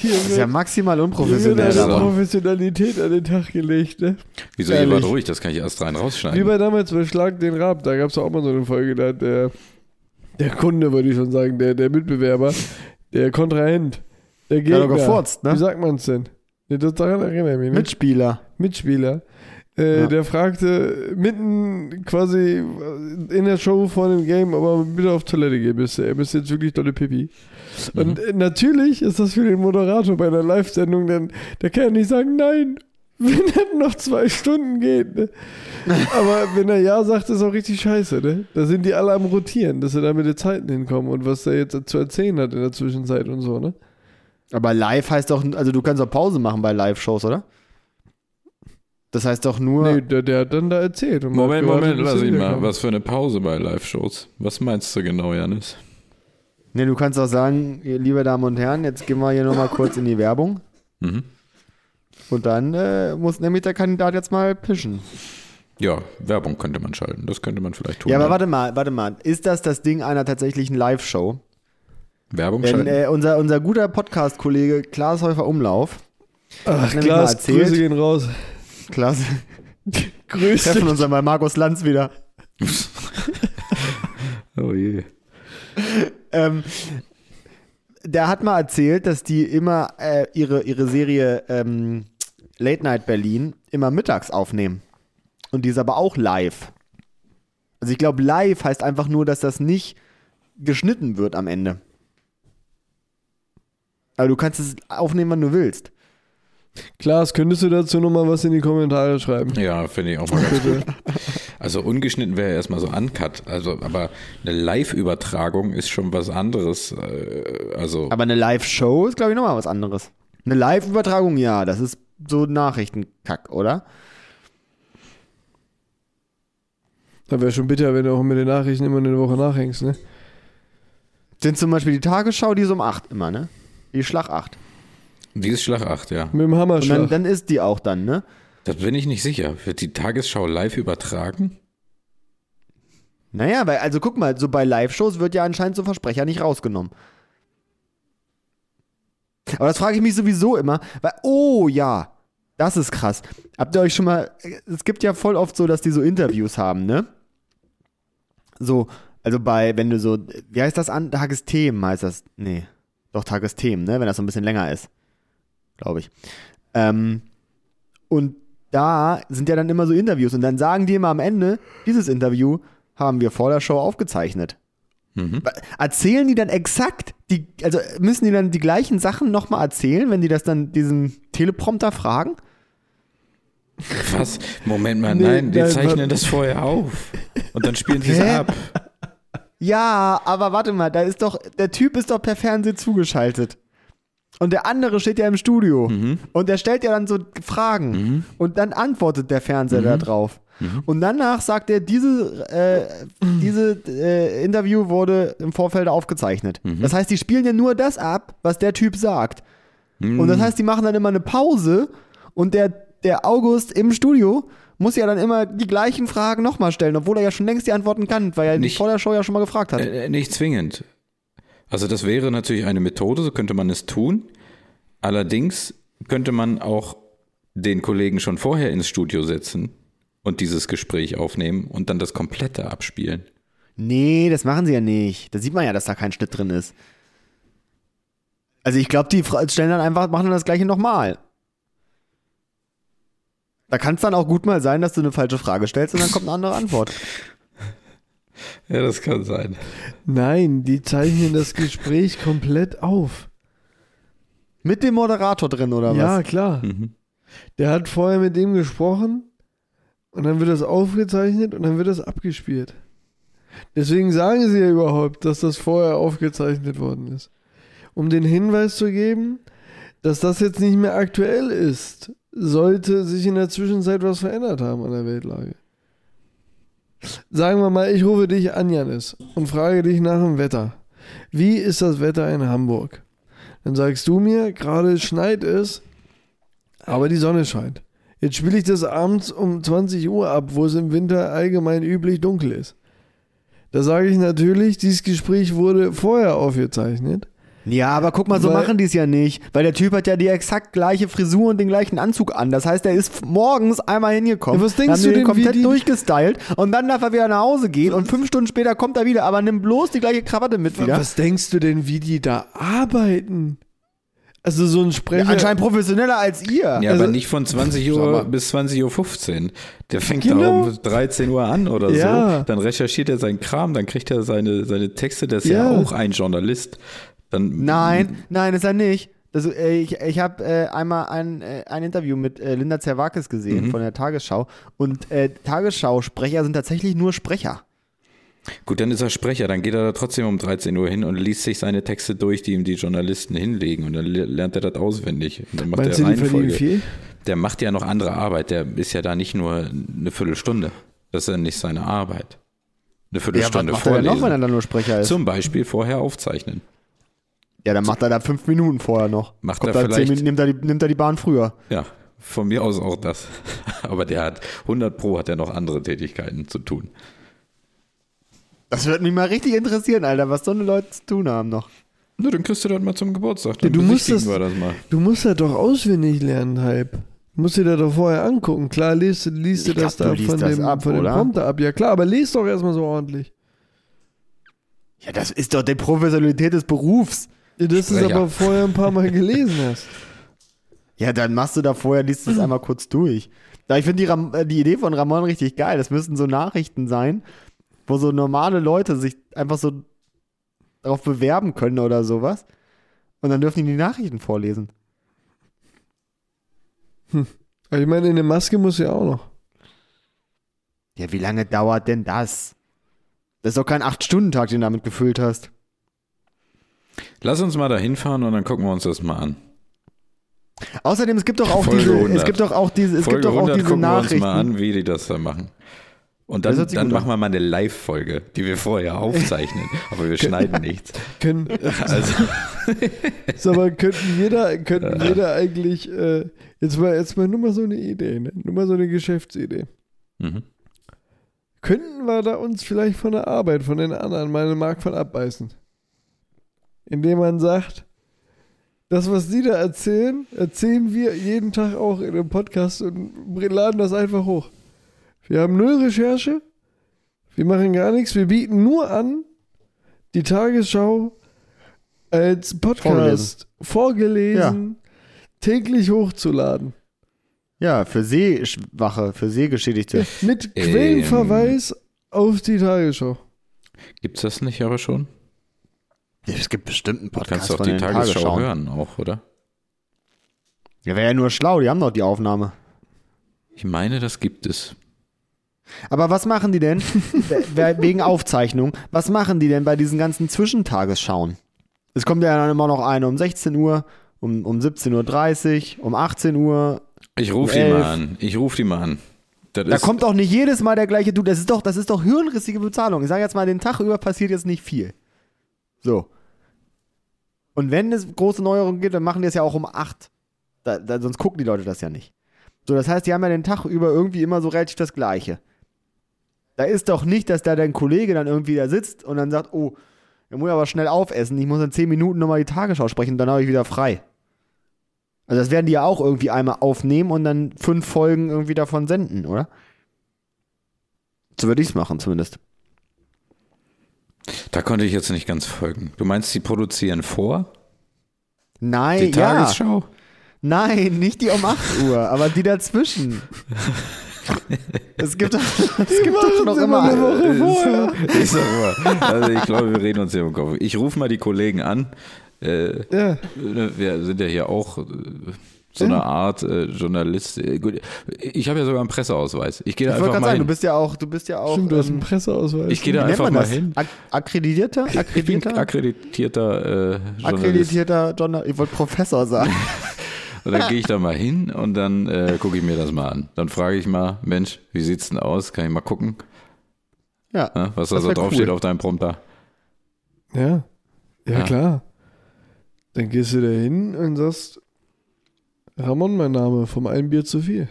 [SPEAKER 1] Hier
[SPEAKER 2] Das ist ja maximal
[SPEAKER 1] hier wird
[SPEAKER 2] unprofessionell.
[SPEAKER 1] eine
[SPEAKER 3] aber-
[SPEAKER 1] Professionalität an den Tag gelegt, ne?
[SPEAKER 3] Wieso, ihr
[SPEAKER 1] Ehrlich.
[SPEAKER 3] wart ruhig, das kann ich erst rein
[SPEAKER 1] Wie
[SPEAKER 3] rausschneiden.
[SPEAKER 1] bei damals bei Schlag den Rab, da gab es auch mal so eine Folge, da hat der, der Kunde, würde ich schon sagen, der, der Mitbewerber, der Kontrahent, der
[SPEAKER 2] hat
[SPEAKER 1] Gegner.
[SPEAKER 2] doch gefurzt, ne?
[SPEAKER 1] Wie sagt man es denn? Nee, das daran erinnere ich mich nicht.
[SPEAKER 2] Mitspieler.
[SPEAKER 1] Mitspieler. Äh,
[SPEAKER 2] Ja.
[SPEAKER 1] Der fragte mitten quasi in der Show vor dem Game, aber bitte auf Toilette gehen, bist du. Er bist jetzt wirklich dolle Pipi. Und äh, natürlich ist das für den Moderator bei einer Live-Sendung, dann, der kann ja nicht sagen, nein, wenn das noch zwei Stunden geht. Ne? Aber wenn er ja sagt, ist auch richtig scheiße. Ne? Da sind die alle am Rotieren, dass sie da mit den Zeiten hinkommen und was er jetzt zu erzählen hat in der Zwischenzeit und so. Ne?
[SPEAKER 2] Aber live heißt doch, also du kannst doch Pause machen bei Live-Shows, oder? Das heißt doch nur.
[SPEAKER 1] Nee, der, der hat dann da erzählt. und
[SPEAKER 3] Moment, Moment, lass
[SPEAKER 1] er
[SPEAKER 3] ich mal. Was für eine Pause bei Live-Shows. Was meinst du genau, Janis?
[SPEAKER 2] Nee, du kannst auch sagen, liebe Damen und Herren, jetzt gehen wir hier nochmal kurz in die Werbung.
[SPEAKER 3] Mhm.
[SPEAKER 2] Und dann äh, muss nämlich der Kandidat jetzt mal pischen.
[SPEAKER 3] Ja, Werbung könnte man schalten. Das könnte man vielleicht tun.
[SPEAKER 2] Ja, aber warte mal, warte mal. Ist das das Ding einer tatsächlichen Live-Show?
[SPEAKER 3] Werbung
[SPEAKER 2] Denn
[SPEAKER 3] schalten?
[SPEAKER 2] äh, unser, unser guter Podcast-Kollege Klaas Häufer Umlauf,
[SPEAKER 1] Ach, Klaas,
[SPEAKER 2] erzählt.
[SPEAKER 1] Grüße gehen raus.
[SPEAKER 2] Klaas,
[SPEAKER 1] Grüße.
[SPEAKER 2] treffen uns dann bei Markus Lanz wieder.
[SPEAKER 3] oh je.
[SPEAKER 2] Ähm, der hat mal erzählt, dass die immer äh, ihre, ihre Serie ähm, Late Night Berlin immer mittags aufnehmen. Und die ist aber auch live. Also ich glaube, live heißt einfach nur, dass das nicht geschnitten wird am Ende. Aber du kannst es aufnehmen, wann du willst.
[SPEAKER 1] Klaas, könntest du dazu nochmal was in die Kommentare schreiben?
[SPEAKER 3] Ja, finde ich auch mal ganz gut. Also ungeschnitten wäre erstmal so uncut. Also, aber eine Live-Übertragung ist schon was anderes. Äh, Also,
[SPEAKER 2] Aber eine Live-Show ist, glaube ich, nochmal was anderes. Eine Live-Übertragung, ja, das ist so Nachrichtenkack, oder?
[SPEAKER 1] Da wäre schon bitter, wenn du auch mit den Nachrichten immer eine Woche nachhängst, ne?
[SPEAKER 2] Sind zum Beispiel die Tagesschau, die ist um 8 immer, ne? Die Schlag 8.
[SPEAKER 3] die ist Schlag 8, ja.
[SPEAKER 1] Mit dem
[SPEAKER 2] Und
[SPEAKER 1] Hammerschlag.
[SPEAKER 2] dann, dann ist die auch dann, ne?
[SPEAKER 3] Das bin ich nicht sicher. Wird die Tagesschau live übertragen?
[SPEAKER 2] Naja, weil, also guck mal, so bei Live-Shows wird ja anscheinend so Versprecher nicht rausgenommen. Aber das frage ich mich sowieso immer, weil, oh ja, das ist krass. Habt ihr euch schon mal, es gibt ja voll oft so, dass die so Interviews haben, ne? So, also bei, wenn du so, wie heißt das an? Tagesthemen heißt das, nee, doch Tagesthemen, ne? Wenn das so ein bisschen länger ist, glaube ich. Ähm, und da sind ja dann immer so Interviews und dann sagen die immer am Ende, dieses Interview haben wir vor der Show aufgezeichnet.
[SPEAKER 3] Mhm.
[SPEAKER 2] Erzählen die dann exakt, die, also müssen die dann die gleichen Sachen nochmal erzählen, wenn die das dann diesen Teleprompter fragen?
[SPEAKER 3] Was? Moment mal,
[SPEAKER 1] Nee,
[SPEAKER 3] nein, die zeichnen das vorher auf. Und dann spielen sie es ab.
[SPEAKER 2] Ja, aber warte mal, da ist doch, der Typ ist doch per Fernsehen zugeschaltet. Und der andere steht ja im Studio.
[SPEAKER 3] Mhm.
[SPEAKER 2] Und der stellt ja dann so Fragen. Und dann antwortet der Fernseher da drauf.
[SPEAKER 3] Mhm.
[SPEAKER 2] Und danach sagt er, diese, äh, diese äh, Interview wurde im Vorfeld aufgezeichnet.
[SPEAKER 3] Mhm.
[SPEAKER 2] Das heißt, die spielen ja nur das ab, was der Typ sagt.
[SPEAKER 3] Mhm.
[SPEAKER 2] Und das heißt, die machen dann immer eine Pause und der, der August im Studio muss ja dann immer die gleichen Fragen nochmal stellen, obwohl er ja schon längst die Antworten kann, weil er die
[SPEAKER 3] Nicht-
[SPEAKER 2] vor der Show ja schon mal gefragt hat.
[SPEAKER 3] Äh, nicht zwingend. Also das wäre natürlich eine Methode, so könnte man es tun. Allerdings könnte man auch den Kollegen schon vorher ins Studio setzen und dieses Gespräch aufnehmen und dann das komplette abspielen.
[SPEAKER 2] Nee, das machen sie ja nicht. Da sieht man ja, dass da kein Schnitt drin ist. Also ich glaube, die stellen dann einfach, machen dann das gleiche nochmal. Da kann es dann auch gut mal sein, dass du eine falsche Frage stellst und dann kommt eine andere Antwort.
[SPEAKER 3] Ja, das kann sein.
[SPEAKER 1] Nein, die zeichnen das Gespräch komplett auf.
[SPEAKER 2] Mit dem Moderator drin oder
[SPEAKER 1] Ja,
[SPEAKER 2] was?
[SPEAKER 1] klar.
[SPEAKER 3] Mhm.
[SPEAKER 1] Der hat vorher mit dem gesprochen und dann wird das aufgezeichnet und dann wird das abgespielt. Deswegen sagen sie ja überhaupt, dass das vorher aufgezeichnet worden ist. Um den Hinweis zu geben, dass das jetzt nicht mehr aktuell ist, sollte sich in der Zwischenzeit was verändert haben an der Weltlage. Sagen wir mal, ich rufe dich an, Janis, und frage dich nach dem Wetter. Wie ist das Wetter in Hamburg? Dann sagst du mir, gerade schneit es, aber die Sonne scheint. Jetzt spiele ich das abends um 20 Uhr ab, wo es im Winter allgemein üblich dunkel ist. Da sage ich natürlich, dieses Gespräch wurde vorher aufgezeichnet.
[SPEAKER 2] Ja, aber guck mal, so
[SPEAKER 1] Weil-
[SPEAKER 2] machen die es ja nicht. Weil der Typ hat ja die exakt gleiche Frisur und den gleichen Anzug an. Das heißt, er ist morgens einmal hingekommen.
[SPEAKER 1] Ja, was denkst du
[SPEAKER 2] den
[SPEAKER 1] denn,
[SPEAKER 2] komplett
[SPEAKER 1] die-
[SPEAKER 2] durchgestylt und dann darf er wieder nach Hause gehen und fünf Stunden später kommt er wieder. Aber nimm bloß die gleiche Krawatte mit wieder.
[SPEAKER 1] Was denkst du denn, wie die da arbeiten? Also so ein
[SPEAKER 2] Ja,
[SPEAKER 1] Sprecher.
[SPEAKER 2] anscheinend professioneller als ihr.
[SPEAKER 3] Ja,
[SPEAKER 1] Also-
[SPEAKER 3] aber nicht von 20
[SPEAKER 2] Sag
[SPEAKER 3] Uhr bis 20.15 Uhr. Der fängt
[SPEAKER 1] Genau.
[SPEAKER 3] da um 13 Uhr an oder
[SPEAKER 1] Ja.
[SPEAKER 3] so. Dann recherchiert er seinen Kram, dann kriegt er seine, seine Texte. Der ist ja.
[SPEAKER 1] Ja.
[SPEAKER 3] auch ein Journalist. Dann,
[SPEAKER 2] Nein, nein, ist er nicht. Das, äh, ich ich habe äh, einmal ein, äh, ein Interview mit äh, Linda Zerwakis gesehen
[SPEAKER 3] Mhm.
[SPEAKER 2] von der Tagesschau. Und äh, Tagesschau-Sprecher sind tatsächlich nur Sprecher.
[SPEAKER 3] Gut, dann ist er Sprecher. Dann geht er da trotzdem um 13 Uhr hin und liest sich seine Texte durch, die ihm die Journalisten hinlegen. Und dann le- lernt er das auswendig. Und dann macht
[SPEAKER 1] Meinst
[SPEAKER 3] er Reihenfolge.
[SPEAKER 1] viel?
[SPEAKER 3] Der macht ja noch andere Arbeit. Der ist ja da nicht nur eine Viertelstunde. Das ist ja nicht seine Arbeit. Eine
[SPEAKER 2] Ja, was
[SPEAKER 3] Viertelstunde
[SPEAKER 2] macht er denn noch, wenn er
[SPEAKER 3] vorlesen.
[SPEAKER 2] dann nur Sprecher ist?
[SPEAKER 3] Zum Beispiel vorher aufzeichnen.
[SPEAKER 2] Ja, dann macht er da fünf Minuten vorher noch.
[SPEAKER 3] Macht
[SPEAKER 2] Kommt
[SPEAKER 3] er vielleicht-
[SPEAKER 2] Minuten, nimmt, er die, nimmt er die Bahn früher.
[SPEAKER 3] Ja, von mir aus auch das. Aber der hat 100 Pro hat er noch andere Tätigkeiten zu tun.
[SPEAKER 2] Das würde mich mal richtig interessieren, Alter, was so eine Leute zu tun haben noch.
[SPEAKER 3] Na, dann kriegst du das mal zum Geburtstag.
[SPEAKER 1] Ja,
[SPEAKER 3] Dann
[SPEAKER 1] du musst das-
[SPEAKER 3] das mal.
[SPEAKER 1] Du musst das doch auswendig lernen, Hype. Du musst dir das doch vorher angucken. Klar, liest, du- liest
[SPEAKER 2] glaub,
[SPEAKER 1] das
[SPEAKER 2] du
[SPEAKER 1] da von,
[SPEAKER 2] das
[SPEAKER 1] dem,
[SPEAKER 2] ab,
[SPEAKER 1] von dem? Prompter ab. Ja klar, aber liest doch erstmal so ordentlich.
[SPEAKER 2] Ja, das ist doch die Professionalität des Berufs.
[SPEAKER 1] Ja, dass du es
[SPEAKER 3] Sprecher.
[SPEAKER 1] aber vorher ein paar Mal gelesen hast.
[SPEAKER 2] Ja, dann machst du da vorher, liest es einmal kurz durch. Ich finde die, Ram- äh, die Idee von Ramon richtig geil. Das müssten so Nachrichten sein, wo so normale Leute sich einfach so darauf bewerben können oder sowas. Und dann dürfen die die Nachrichten vorlesen.
[SPEAKER 1] Aber ich meine, eine Maske muss ja auch noch.
[SPEAKER 2] Ja, wie lange dauert denn das? Das ist doch kein 8-Stunden-Tag, den du damit gefüllt hast.
[SPEAKER 3] Lass uns mal da hinfahren und dann gucken wir uns das mal an.
[SPEAKER 2] Außerdem, es gibt doch auch
[SPEAKER 3] Folge
[SPEAKER 2] diese,
[SPEAKER 3] 100.
[SPEAKER 2] es gibt doch auch diese, es
[SPEAKER 3] Folge
[SPEAKER 2] gibt doch auch
[SPEAKER 3] 100
[SPEAKER 2] diese
[SPEAKER 3] gucken wir uns
[SPEAKER 2] Nachrichten.
[SPEAKER 3] mal an, wie die das da machen. Und dann, dann machen wir mal eine Live-Folge, die wir vorher aufzeichnen. Aber wir schneiden nichts.
[SPEAKER 1] Können,
[SPEAKER 3] Also,
[SPEAKER 1] sag mal, könnten da, könnten da eigentlich, äh, jetzt mal, jetzt mal nur mal so eine Idee, ne? nur mal so eine Geschäftsidee.
[SPEAKER 3] mhm.
[SPEAKER 1] Könnten wir da uns vielleicht von der Arbeit von den anderen mal eine Mark von abbeißen? Indem man sagt, das, was die da erzählen, erzählen wir jeden Tag auch in einem Podcast und laden das einfach hoch. Wir haben null Recherche, wir machen gar nichts, wir bieten nur an, die Tagesschau als Podcast vorgelesen, täglich hochzuladen.
[SPEAKER 2] Ja, für Sehschwache, für Sehgeschädigte.
[SPEAKER 1] Mit
[SPEAKER 3] Ähm.
[SPEAKER 1] Quellenverweis auf die Tagesschau.
[SPEAKER 3] Gibt's das nicht aber schon?
[SPEAKER 2] Es gibt bestimmt einen
[SPEAKER 3] Du
[SPEAKER 2] Podcast
[SPEAKER 3] kannst doch
[SPEAKER 2] von
[SPEAKER 3] die Tagesschau
[SPEAKER 2] Tagesschauen.
[SPEAKER 3] hören auch, oder?
[SPEAKER 2] Ja, wäre ja nur schlau, die haben doch die Aufnahme.
[SPEAKER 3] Ich meine, das gibt es.
[SPEAKER 2] Aber was machen die denn, we- wegen Aufzeichnung, was machen die denn bei diesen ganzen Zwischentagesschauen? Es kommt ja dann immer noch eine um 16 Uhr, um, um 17.30 Uhr, um 18 Uhr.
[SPEAKER 3] Ich rufe
[SPEAKER 2] Um
[SPEAKER 3] die mal an. Ich rufe die mal an. Das
[SPEAKER 2] Da kommt auch nicht jedes Mal der gleiche Dude. Das ist doch, das ist doch hirnrissige Bezahlung. Ich sage jetzt mal, den Tag über passiert jetzt nicht viel. So. Und wenn es große Neuerungen gibt, dann machen die es ja auch um 8. Da, da, sonst gucken die Leute das ja nicht. So, das heißt, die haben ja den Tag über irgendwie immer so relativ das Gleiche. Da ist doch nicht, dass da dein Kollege dann irgendwie da sitzt und dann sagt, oh, er muss aber schnell aufessen, ich muss in 10 Minuten nochmal die Tagesschau sprechen, dann habe ich wieder frei. Also das werden die ja auch irgendwie einmal aufnehmen und dann fünf Folgen irgendwie davon senden, oder? So würde ich es machen zumindest.
[SPEAKER 3] Da konnte ich jetzt nicht ganz folgen. Du meinst, sie produzieren vor?
[SPEAKER 2] Nein,
[SPEAKER 3] Die
[SPEAKER 2] ja.
[SPEAKER 3] Tagesschau?
[SPEAKER 2] Nein, nicht die um 8 Uhr, aber die dazwischen. Es gibt, doch- es gibt doch noch immer
[SPEAKER 1] eine Woche vorher.
[SPEAKER 3] Ich sag mal, also ich glaube, wir reden uns hier im Kopf. Ich rufe mal die Kollegen an. Äh,
[SPEAKER 1] Ja,
[SPEAKER 3] wir sind ja hier auch äh, so eine Art äh, Journalist. Äh, gut, ich habe ja sogar einen Presseausweis. Ich gehe da
[SPEAKER 2] Ich
[SPEAKER 3] einfach
[SPEAKER 2] gerade
[SPEAKER 3] mal
[SPEAKER 2] sagen, du
[SPEAKER 3] hin.
[SPEAKER 2] bist ja auch, du bist ja auch.
[SPEAKER 1] stimmt, du hast einen Presseausweis.
[SPEAKER 3] Ich gehe da einfach mal
[SPEAKER 2] das?
[SPEAKER 3] hin.
[SPEAKER 2] Ak akkreditierter?
[SPEAKER 3] Ich bin
[SPEAKER 2] Akkreditierter?
[SPEAKER 3] akkreditierter äh, Journalist.
[SPEAKER 2] Akkreditierter Journalist. Ich wollte Professor sagen.
[SPEAKER 3] Und dann gehe ich da mal hin und dann äh, gucke ich mir das mal an. Dann frage ich mal, Mensch, wie sieht's denn aus? Kann ich mal gucken,
[SPEAKER 2] Ja.
[SPEAKER 3] ne, was da so
[SPEAKER 2] wär
[SPEAKER 3] drauf
[SPEAKER 2] cool.
[SPEAKER 3] auf deinem Prompter?
[SPEAKER 1] Ja. ja.
[SPEAKER 3] Ja.
[SPEAKER 1] klar. Dann gehst du da hin und sagst, Ramon, mein Name, vom ein Bier zu viel.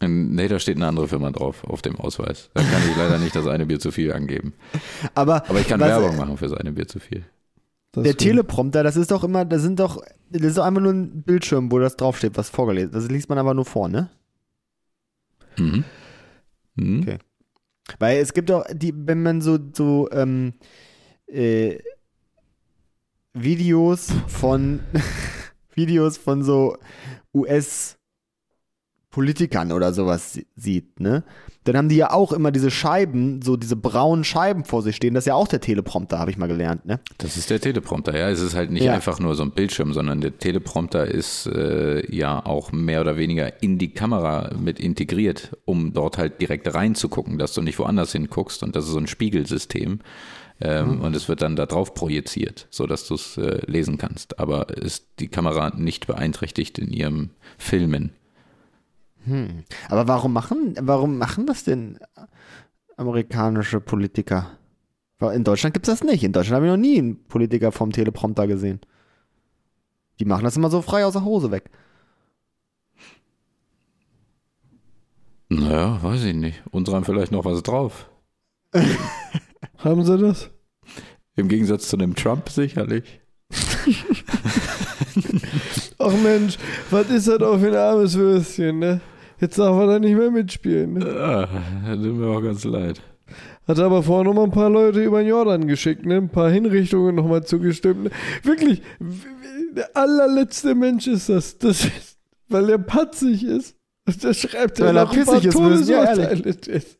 [SPEAKER 3] Und, nee, da steht eine andere Firma drauf auf dem Ausweis. Da kann ich leider nicht das eine Bier zu viel angeben.
[SPEAKER 2] Aber,
[SPEAKER 3] Aber ich kann
[SPEAKER 2] was-
[SPEAKER 3] Werbung machen für das eine Bier zu viel.
[SPEAKER 1] Das
[SPEAKER 2] Der. Teleprompter, das ist doch immer, das sind doch, das ist doch einfach nur ein Bildschirm, wo das draufsteht, was vorgelesen Das liest man aber nur vor, ne?
[SPEAKER 3] Mhm. Mhm.
[SPEAKER 2] Okay. Weil es gibt doch, die, wenn man so, so ähm, äh, Videos von Videos von so US-Politikern oder sowas si- sieht, ne? Dann haben die ja auch immer diese Scheiben, so diese braunen Scheiben vor sich stehen. Das ist ja auch der Teleprompter, habe ich mal gelernt, ne?
[SPEAKER 3] Das ist der Teleprompter, ja. Es ist halt nicht
[SPEAKER 2] Ja.
[SPEAKER 3] einfach nur so ein Bildschirm, sondern der Teleprompter ist äh, ja auch mehr oder weniger in die Kamera mit integriert, um dort halt direkt reinzugucken, dass du nicht woanders hinguckst. Und das ist so ein Spiegelsystem. Ähm, Und es wird dann da drauf projiziert, sodass du es äh, lesen kannst. Aber ist die Kamera nicht beeinträchtigt in ihrem Filmen.
[SPEAKER 2] Hm. Aber warum machen, warum machen das denn amerikanische Politiker? Weil In Deutschland gibt es das nicht. In Deutschland habe ich noch nie einen Politiker vom Teleprompter gesehen. Die machen das immer so frei aus der Hose weg.
[SPEAKER 3] Naja, weiß ich nicht. Unsere haben vielleicht noch was drauf.
[SPEAKER 1] Haben sie das?
[SPEAKER 3] Im Gegensatz zu dem Trump sicherlich.
[SPEAKER 1] Ach Mensch, was ist das auch für ein armes Würstchen, ne? Jetzt darf er da nicht mehr mitspielen. Ne?
[SPEAKER 3] Ah, tut mir auch ganz leid.
[SPEAKER 1] Hat aber vorher noch mal ein paar Leute über den Jordan geschickt, ne? Ein paar Hinrichtungen noch mal zugestimmt. Ne? Wirklich, der allerletzte Mensch ist das. Das ist, weil er patzig ist. Da schreibt er
[SPEAKER 2] Weil er
[SPEAKER 1] noch ein paar Todesurteile. Das-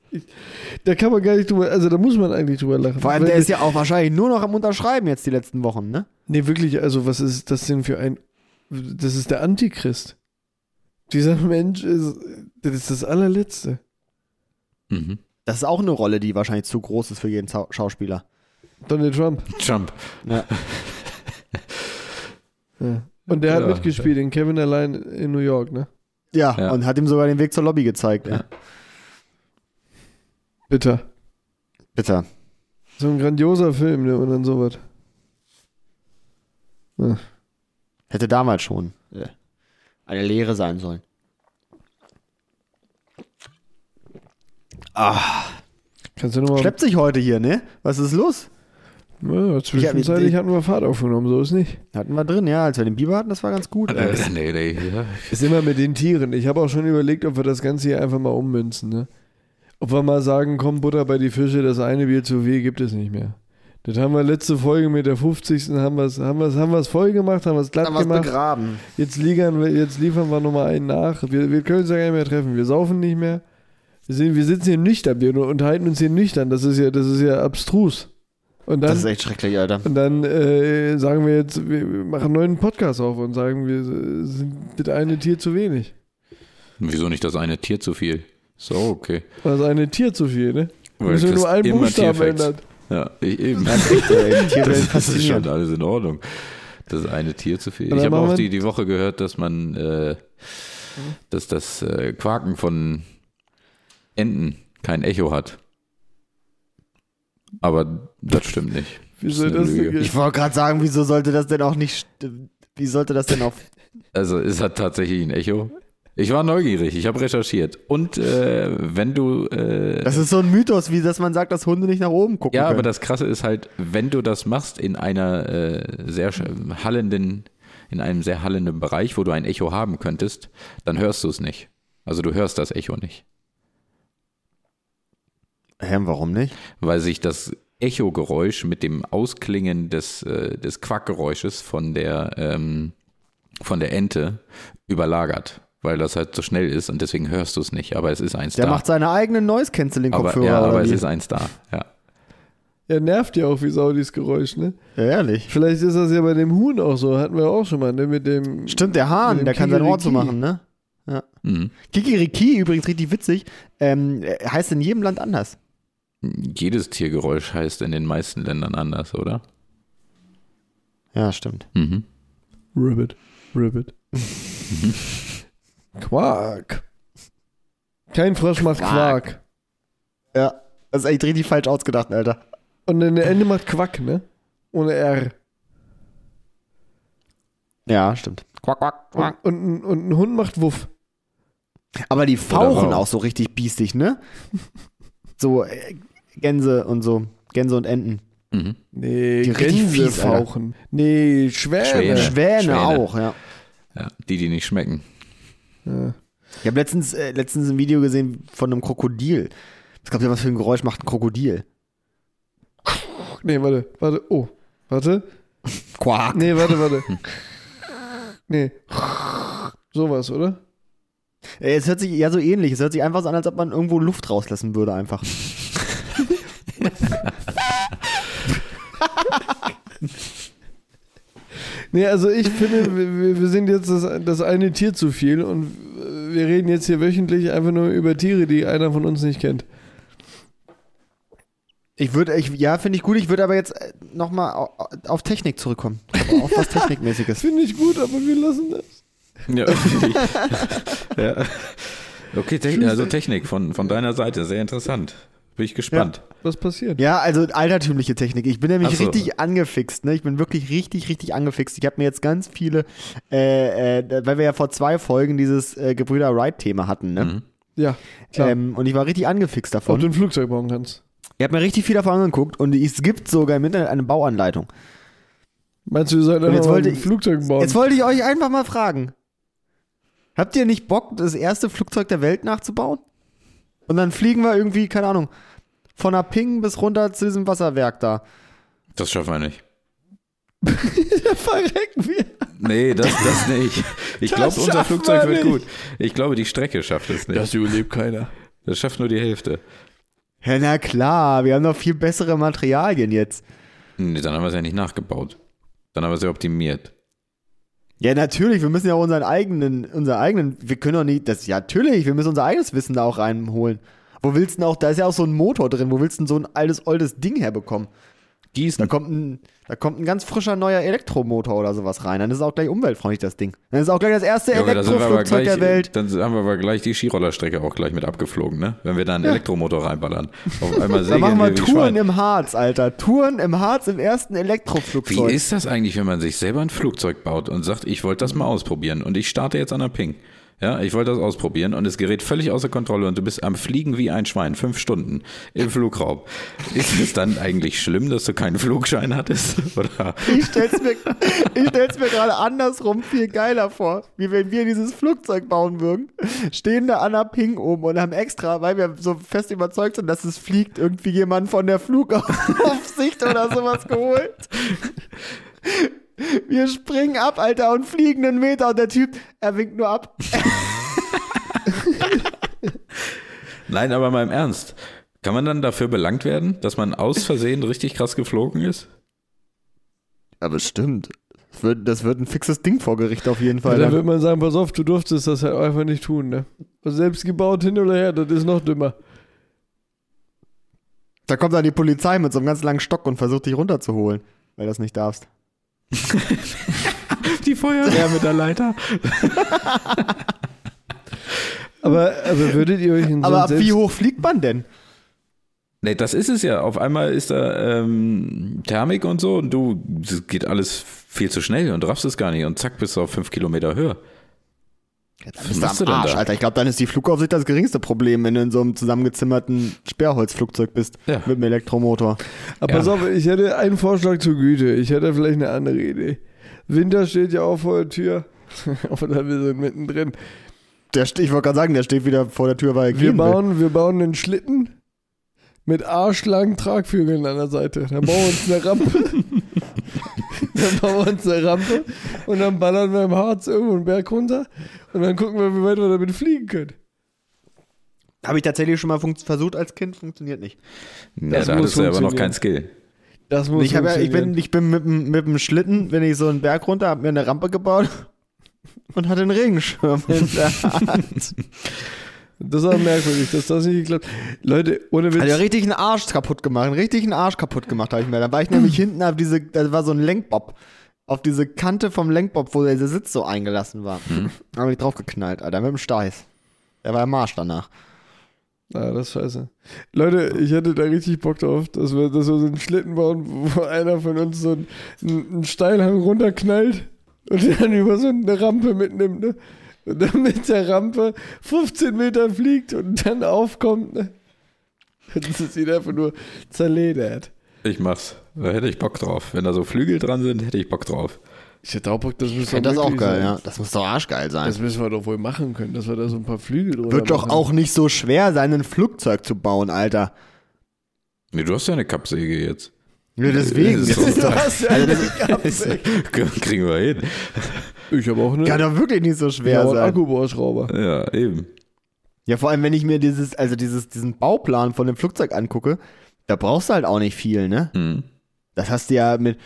[SPEAKER 1] Da kann man gar nicht drüber, also da muss man eigentlich drüber lachen.
[SPEAKER 2] Vor allem,
[SPEAKER 1] Weil
[SPEAKER 2] der ist ja auch wahrscheinlich nur noch am Unterschreiben jetzt die letzten Wochen, ne?
[SPEAKER 1] Nee, wirklich, also was ist das denn für ein. Das ist der Antichrist. Dieser Mensch ist. Das ist das allerletzte.
[SPEAKER 3] Mhm.
[SPEAKER 2] Das ist auch eine Rolle, die wahrscheinlich zu groß ist für jeden Zau- Schauspieler.
[SPEAKER 1] Donald Trump.
[SPEAKER 3] Trump.
[SPEAKER 2] Ja.
[SPEAKER 1] Ja. Und der hat
[SPEAKER 3] Ja.
[SPEAKER 1] mitgespielt in Kevin allein in New York, ne?
[SPEAKER 2] Ja,
[SPEAKER 3] Ja.
[SPEAKER 2] und hat ihm sogar den Weg zur Lobby gezeigt. Ja.
[SPEAKER 1] Bitter.
[SPEAKER 2] Bitter.
[SPEAKER 1] So ein grandioser Film, ne? Und dann sowas. Ja.
[SPEAKER 2] Hätte damals schon äh, eine Lehre sein sollen. Ah,
[SPEAKER 1] Kannst du nochmal.
[SPEAKER 2] schleppt sich heute hier, ne? Was ist los?
[SPEAKER 1] Ja, zwischenzeitlich
[SPEAKER 2] ich-
[SPEAKER 1] hatten wir Fahrt aufgenommen, so ist nicht.
[SPEAKER 2] Hatten wir drin, ja, als wir den Biber hatten, das war ganz gut.
[SPEAKER 3] Äh, nee, nee, ja.
[SPEAKER 1] Ist immer mit den Tieren. Ich habe auch schon überlegt, ob wir das Ganze hier einfach mal ummünzen, ne? Ob wir mal sagen, komm, Butter bei die Fische, das eine Bier zu viel gibt es nicht mehr. Das haben wir letzte Folge mit der 50. haben wir es haben wir's, haben wir's voll gemacht, haben wir es glatt
[SPEAKER 2] was
[SPEAKER 1] gemacht.
[SPEAKER 2] begraben.
[SPEAKER 1] Jetzt, liefern wir, jetzt liefern wir nochmal einen nach. Wir, wir können uns ja gar nicht mehr treffen. Wir saufen nicht mehr. Wir, sind, wir sitzen hier nüchtern. Wir unterhalten uns hier nüchtern. Das ist ja, das ist ja abstrus. Und dann,
[SPEAKER 2] Das ist echt schrecklich, Alter.
[SPEAKER 1] und dann äh, sagen wir jetzt, wir machen einen neuen Podcast auf und sagen, wir sind das eine Tier zu wenig.
[SPEAKER 3] Wieso nicht das eine Tier zu viel? So, okay.
[SPEAKER 1] Das eine Tier zu viel, ne?
[SPEAKER 3] Weil
[SPEAKER 1] Müssen wir nur einen Buchstaben ändern.
[SPEAKER 3] Ja, ich eben.
[SPEAKER 2] Ey, Tiere werden
[SPEAKER 3] Das ist schon alles in Ordnung. Das eine Tier zu viel. Ich habe auch die, die Woche gehört, dass man, äh, dass das äh, Quaken von Enten kein Echo hat. Aber das stimmt nicht.
[SPEAKER 1] Wie
[SPEAKER 3] Das ist
[SPEAKER 1] das denn?
[SPEAKER 2] Ich wollte gerade sagen, wieso sollte das denn auch nicht, st- wie sollte das denn auf,
[SPEAKER 3] Also es hat tatsächlich ein Echo. Ich war neugierig, ich habe recherchiert. Und äh, wenn du... Äh,
[SPEAKER 2] das ist so ein Mythos, wie dass man sagt, dass Hunde nicht nach oben gucken
[SPEAKER 3] ja,
[SPEAKER 2] können.
[SPEAKER 3] aber das Krasse ist halt, wenn du das machst in einer äh, sehr hallenden in einem sehr hallenden Bereich, wo du ein Echo haben könntest, dann hörst du es nicht. Also du hörst das Echo nicht,
[SPEAKER 2] Hä, warum nicht?
[SPEAKER 3] weil sich das Echogeräusch mit dem Ausklingen des, äh, des Quackgeräusches von der, ähm, von der Ente überlagert, weil das halt so schnell ist und deswegen hörst du es nicht, aber es ist eins
[SPEAKER 2] Der
[SPEAKER 3] da.
[SPEAKER 2] macht seine eigenen Noise-Canceling-Kopfhörer.
[SPEAKER 3] ja, aber es ist eins da, ja.
[SPEAKER 1] Ja, nervt ja auch wie Sau dieses Geräusch, ne?
[SPEAKER 2] ja, ehrlich.
[SPEAKER 1] Vielleicht ist das ja bei dem Huhn auch so, hatten wir auch schon mal, ne? Mit dem.
[SPEAKER 2] Stimmt, der Hahn, der kann sein Ohr zu machen, ne?
[SPEAKER 3] Mhm.
[SPEAKER 2] Kikiriki, übrigens richtig witzig, ähm, äh, heißt in jedem Land anders.
[SPEAKER 3] Jedes Tiergeräusch heißt in den meisten Ländern anders, oder?
[SPEAKER 2] Ja, stimmt.
[SPEAKER 3] Mhm.
[SPEAKER 1] Ribbit. Ribbit. Quark. Kein Frosch macht Quark.
[SPEAKER 2] Ja, das ist echt richtig falsch ausgedacht, Alter.
[SPEAKER 1] Und dann der Ende macht Quack, ne? Ohne R.
[SPEAKER 2] Ja, stimmt. Quack, quack, quack.
[SPEAKER 1] Und, und, ein- und ein Hund macht Wuff.
[SPEAKER 2] Aber die fauchen auch so richtig biestig, ne? so äh, Gänse und so. Gänse und Enten.
[SPEAKER 3] Mhm.
[SPEAKER 1] Nee,
[SPEAKER 2] Die richtig
[SPEAKER 1] Gänse
[SPEAKER 2] fies, Alter.
[SPEAKER 1] fauchen. Nee, Schwäne.
[SPEAKER 3] Schwäne.
[SPEAKER 2] Schwäne,
[SPEAKER 3] Schwäne.
[SPEAKER 2] auch, ja.
[SPEAKER 3] Ja, die, die nicht schmecken.
[SPEAKER 1] Ja.
[SPEAKER 2] Ich habe letztens, äh, letztens ein Video gesehen von einem Krokodil. Was glaubt ihr, was für ein Geräusch macht ein Krokodil?
[SPEAKER 1] Nee, warte, warte. Oh, warte.
[SPEAKER 2] Quack.
[SPEAKER 1] Nee, warte, warte. Nee. Sowas, oder?
[SPEAKER 2] Äh, Es hört sich ja so ähnlich. Es hört sich einfach so an, als ob man irgendwo Luft rauslassen würde, einfach.
[SPEAKER 1] Nee, also ich finde, wir, wir sind jetzt das, das eine Tier zu viel und äh, wir reden jetzt hier wöchentlich einfach nur über Tiere, die einer von uns nicht kennt.
[SPEAKER 2] Ich würde, ich, ja, finde ich gut. Ich würde aber jetzt nochmal auf Technik zurückkommen. auf was Technikmäßiges.
[SPEAKER 1] Finde ich gut, aber wir lassen das.
[SPEAKER 3] Ja, ja. Okay, Technik, also Technik von, von deiner Seite, sehr interessant. Bin ich gespannt.
[SPEAKER 1] Was passiert?
[SPEAKER 2] Ja, also altertümliche Technik. Ich bin nämlich
[SPEAKER 3] so.
[SPEAKER 2] richtig angefixt. Ne? Ich bin wirklich richtig, richtig angefixt. Ich habe mir jetzt ganz viele, äh, äh, weil wir ja vor zwei Folgen dieses äh, Gebrüder Wright-Thema hatten. Ne?
[SPEAKER 3] Mhm.
[SPEAKER 1] Ja, klar.
[SPEAKER 2] Ähm, und ich war richtig angefixt
[SPEAKER 1] Ob
[SPEAKER 2] davon.
[SPEAKER 1] du ein Flugzeug bauen kannst.
[SPEAKER 2] Ich habe mir richtig viel davon angeguckt und es gibt sogar im Internet eine Bauanleitung.
[SPEAKER 1] Meinst du,
[SPEAKER 2] Und jetzt
[SPEAKER 1] einfach mal ein Flugzeug bauen?
[SPEAKER 2] Jetzt wollte ich euch einfach mal fragen. Habt ihr nicht Bock, das erste Flugzeug der Welt nachzubauen? Und dann fliegen wir irgendwie, keine Ahnung, von der Ping bis runter zu diesem Wasserwerk da.
[SPEAKER 3] Das schaffen wir nicht.
[SPEAKER 1] verrecken wir.
[SPEAKER 3] Nee, das, das nicht. Ich
[SPEAKER 1] Das
[SPEAKER 3] glaube, unser Flugzeug
[SPEAKER 1] wir
[SPEAKER 3] wird
[SPEAKER 1] nicht.
[SPEAKER 3] gut. Ich glaube, die Strecke schafft es nicht. Das,
[SPEAKER 1] überlebt keiner.
[SPEAKER 3] schafft nur die Hälfte.
[SPEAKER 2] Ja, na klar, wir haben noch viel bessere Materialien jetzt.
[SPEAKER 3] Nee, dann haben wir es ja nicht nachgebaut. Dann haben wir es ja optimiert.
[SPEAKER 2] Ja, natürlich, wir müssen ja auch unseren eigenen, unseren eigenen, wir können doch nicht, das, ja, natürlich, wir müssen unser eigenes Wissen da auch reinholen. Wo willst du denn auch, da ist ja auch so ein Motor drin, wo willst du denn so ein altes, oldes Ding herbekommen? Da
[SPEAKER 3] Gießen.
[SPEAKER 2] kommt ein, da kommt ein ganz frischer neuer Elektromotor oder sowas rein. Dann ist es auch gleich umweltfreundlich, das Ding. Dann ist es auch gleich das erste
[SPEAKER 3] da aber
[SPEAKER 2] Elektroflugzeug der Welt.
[SPEAKER 3] dann haben wir aber gleich die Skirollerstrecke auch gleich mit abgeflogen, ne? Wenn wir da einen Elektromotor reinballern. Auf einmal
[SPEAKER 2] Da machen wir
[SPEAKER 3] wir wie
[SPEAKER 2] Touren im Harz, Alter. Touren im Harz im ersten
[SPEAKER 3] Wie
[SPEAKER 2] Elektroflugzeug.
[SPEAKER 3] ist das eigentlich, wenn man sich selber ein Flugzeug baut und sagt, ich wollte das mal ausprobieren und ich starte jetzt an der Ping? Ja, ich wollte das ausprobieren und es gerät völlig außer Kontrolle und du bist am Fliegen wie ein Schwein, fünf Stunden im Flugraum. Ist es dann eigentlich schlimm, dass du keinen Flugschein hattest? Oder?
[SPEAKER 2] Ich stell's mir, mir gerade andersrum viel geiler vor, wie wenn wir dieses Flugzeug bauen würden, stehen da an der Ping oben und haben extra, weil wir so fest überzeugt sind, dass es fliegt, irgendwie jemand von der Flugaufsicht oder sowas geholt. Wir springen ab, Alter, und fliegen einen Meter und der Typ, er winkt nur ab.
[SPEAKER 3] Nein, aber mal im Ernst. Kann man dann dafür belangt werden, dass man aus Versehen richtig krass geflogen ist?
[SPEAKER 2] Aber stimmt. Das wird, das wird ein fixes Ding vor Gericht auf jeden
[SPEAKER 1] Ja,
[SPEAKER 2] Fall.
[SPEAKER 1] da
[SPEAKER 2] dann.
[SPEAKER 1] wird man sagen, pass auf, du durftest das halt einfach nicht tun, ne? Also selbst gebaut hin oder her, das ist noch dümmer.
[SPEAKER 2] Da kommt dann die Polizei mit so einem ganz langen Stock und versucht dich runterzuholen, weil du das nicht darfst.
[SPEAKER 3] Die Feuerwehr mit der Leiter.
[SPEAKER 1] Aber, aber würdet ihr euch in so
[SPEAKER 2] Aber ab wie hoch fliegt man denn?
[SPEAKER 3] Nee, das ist es ja. Auf einmal ist da ähm, Thermik und so und du, das geht alles viel zu schnell und raffst es gar nicht und zack, bist du auf fünf Kilometer Höhe.
[SPEAKER 2] Dann
[SPEAKER 3] Was
[SPEAKER 2] bist du
[SPEAKER 3] machst
[SPEAKER 2] am Arsch,
[SPEAKER 3] da?
[SPEAKER 2] Alter. Ich glaube, dann ist die Flugaufsicht das geringste Problem, wenn du in so einem zusammengezimmerten Sperrholzflugzeug bist
[SPEAKER 3] Ja.
[SPEAKER 2] mit einem Elektromotor.
[SPEAKER 1] Aber
[SPEAKER 3] Ja.
[SPEAKER 1] pass auf, ich hätte einen Vorschlag zur Güte. Ich hätte vielleicht eine andere Idee. Winter steht ja auch vor der Tür. Oder wir sind mittendrin.
[SPEAKER 2] Der, ich wollte gerade sagen, der steht wieder vor der Tür, weil er
[SPEAKER 1] Wir
[SPEAKER 2] will.
[SPEAKER 1] bauen, wir bauen einen Schlitten mit arschlangen Tragflügeln an der Seite. Dann bauen wir uns eine Rampe. dann bauen wir uns eine Rampe und dann ballern wir im Harz irgendwo einen Berg runter und dann gucken wir, wie weit wir damit fliegen können.
[SPEAKER 2] Habe ich tatsächlich schon mal versucht als Kind, funktioniert nicht.
[SPEAKER 3] Ja,
[SPEAKER 1] Das
[SPEAKER 3] da
[SPEAKER 1] muss
[SPEAKER 3] hattest du aber noch
[SPEAKER 1] funktionieren.
[SPEAKER 3] kein Skill.
[SPEAKER 1] Das muss
[SPEAKER 2] Ich, ja, ich, bin,
[SPEAKER 1] funktionieren.
[SPEAKER 2] ich bin mit, dem- mit dem Schlitten, bin ich so einen Berg runter, habe mir eine Rampe gebaut und hatte einen Regenschirm in der Hand.
[SPEAKER 1] Das ist auch merkwürdig, dass das nicht geklappt Leute, ohne Witz.
[SPEAKER 2] Hat ja richtig einen Arsch kaputt gemacht, einen richtigen Arsch kaputt gemacht habe ich mir. Da war ich nämlich hinten auf diese, da war so ein Lenkbob. Auf diese Kante vom Lenkbob, wo der Sitz so eingelassen war. Da habe ich drauf geknallt, Alter, mit dem Steiß. Der war im Marsch danach.
[SPEAKER 1] Ah, das ist scheiße. Leute, ich hätte da richtig Bock drauf, dass wir, dass wir so einen Schlitten bauen, wo einer von uns so einen, einen Steilhang runterknallt und dann über so eine Rampe mitnimmt, ne? Und dann mit der Rampe 15 Meter fliegt und dann aufkommt, ne? Das ist ihn einfach nur zerledert.
[SPEAKER 3] Ich mach's. Da hätte ich Bock drauf. Wenn da so Flügel dran sind, hätte ich Bock drauf.
[SPEAKER 1] Ich hätte auch Bock, das müsste
[SPEAKER 2] Ja, das ist auch geil,
[SPEAKER 1] sein.
[SPEAKER 2] ja. Das muss doch arschgeil sein.
[SPEAKER 1] Das müssen wir doch wohl machen können, dass wir da so ein paar Flügel drüber
[SPEAKER 2] Wird doch
[SPEAKER 1] machen.
[SPEAKER 2] auch nicht so schwer sein, ein Flugzeug zu bauen, Alter.
[SPEAKER 3] Nee, du hast ja eine Kappsäge jetzt.
[SPEAKER 2] Ja, deswegen.
[SPEAKER 3] Das
[SPEAKER 2] Das
[SPEAKER 3] ist
[SPEAKER 1] Du hast ja
[SPEAKER 2] Also
[SPEAKER 3] Kriegen wir hin.
[SPEAKER 1] Ich habe auch eine.
[SPEAKER 2] kann doch wirklich nicht so schwer
[SPEAKER 1] ja,
[SPEAKER 2] sein.
[SPEAKER 1] Akkubauschrauber.
[SPEAKER 3] Ja, eben.
[SPEAKER 2] Ja, vor allem, wenn ich mir dieses, also dieses, diesen Bauplan von dem Flugzeug angucke, da brauchst du halt auch nicht viel, ne?
[SPEAKER 3] Hm.
[SPEAKER 2] Das hast du ja mit,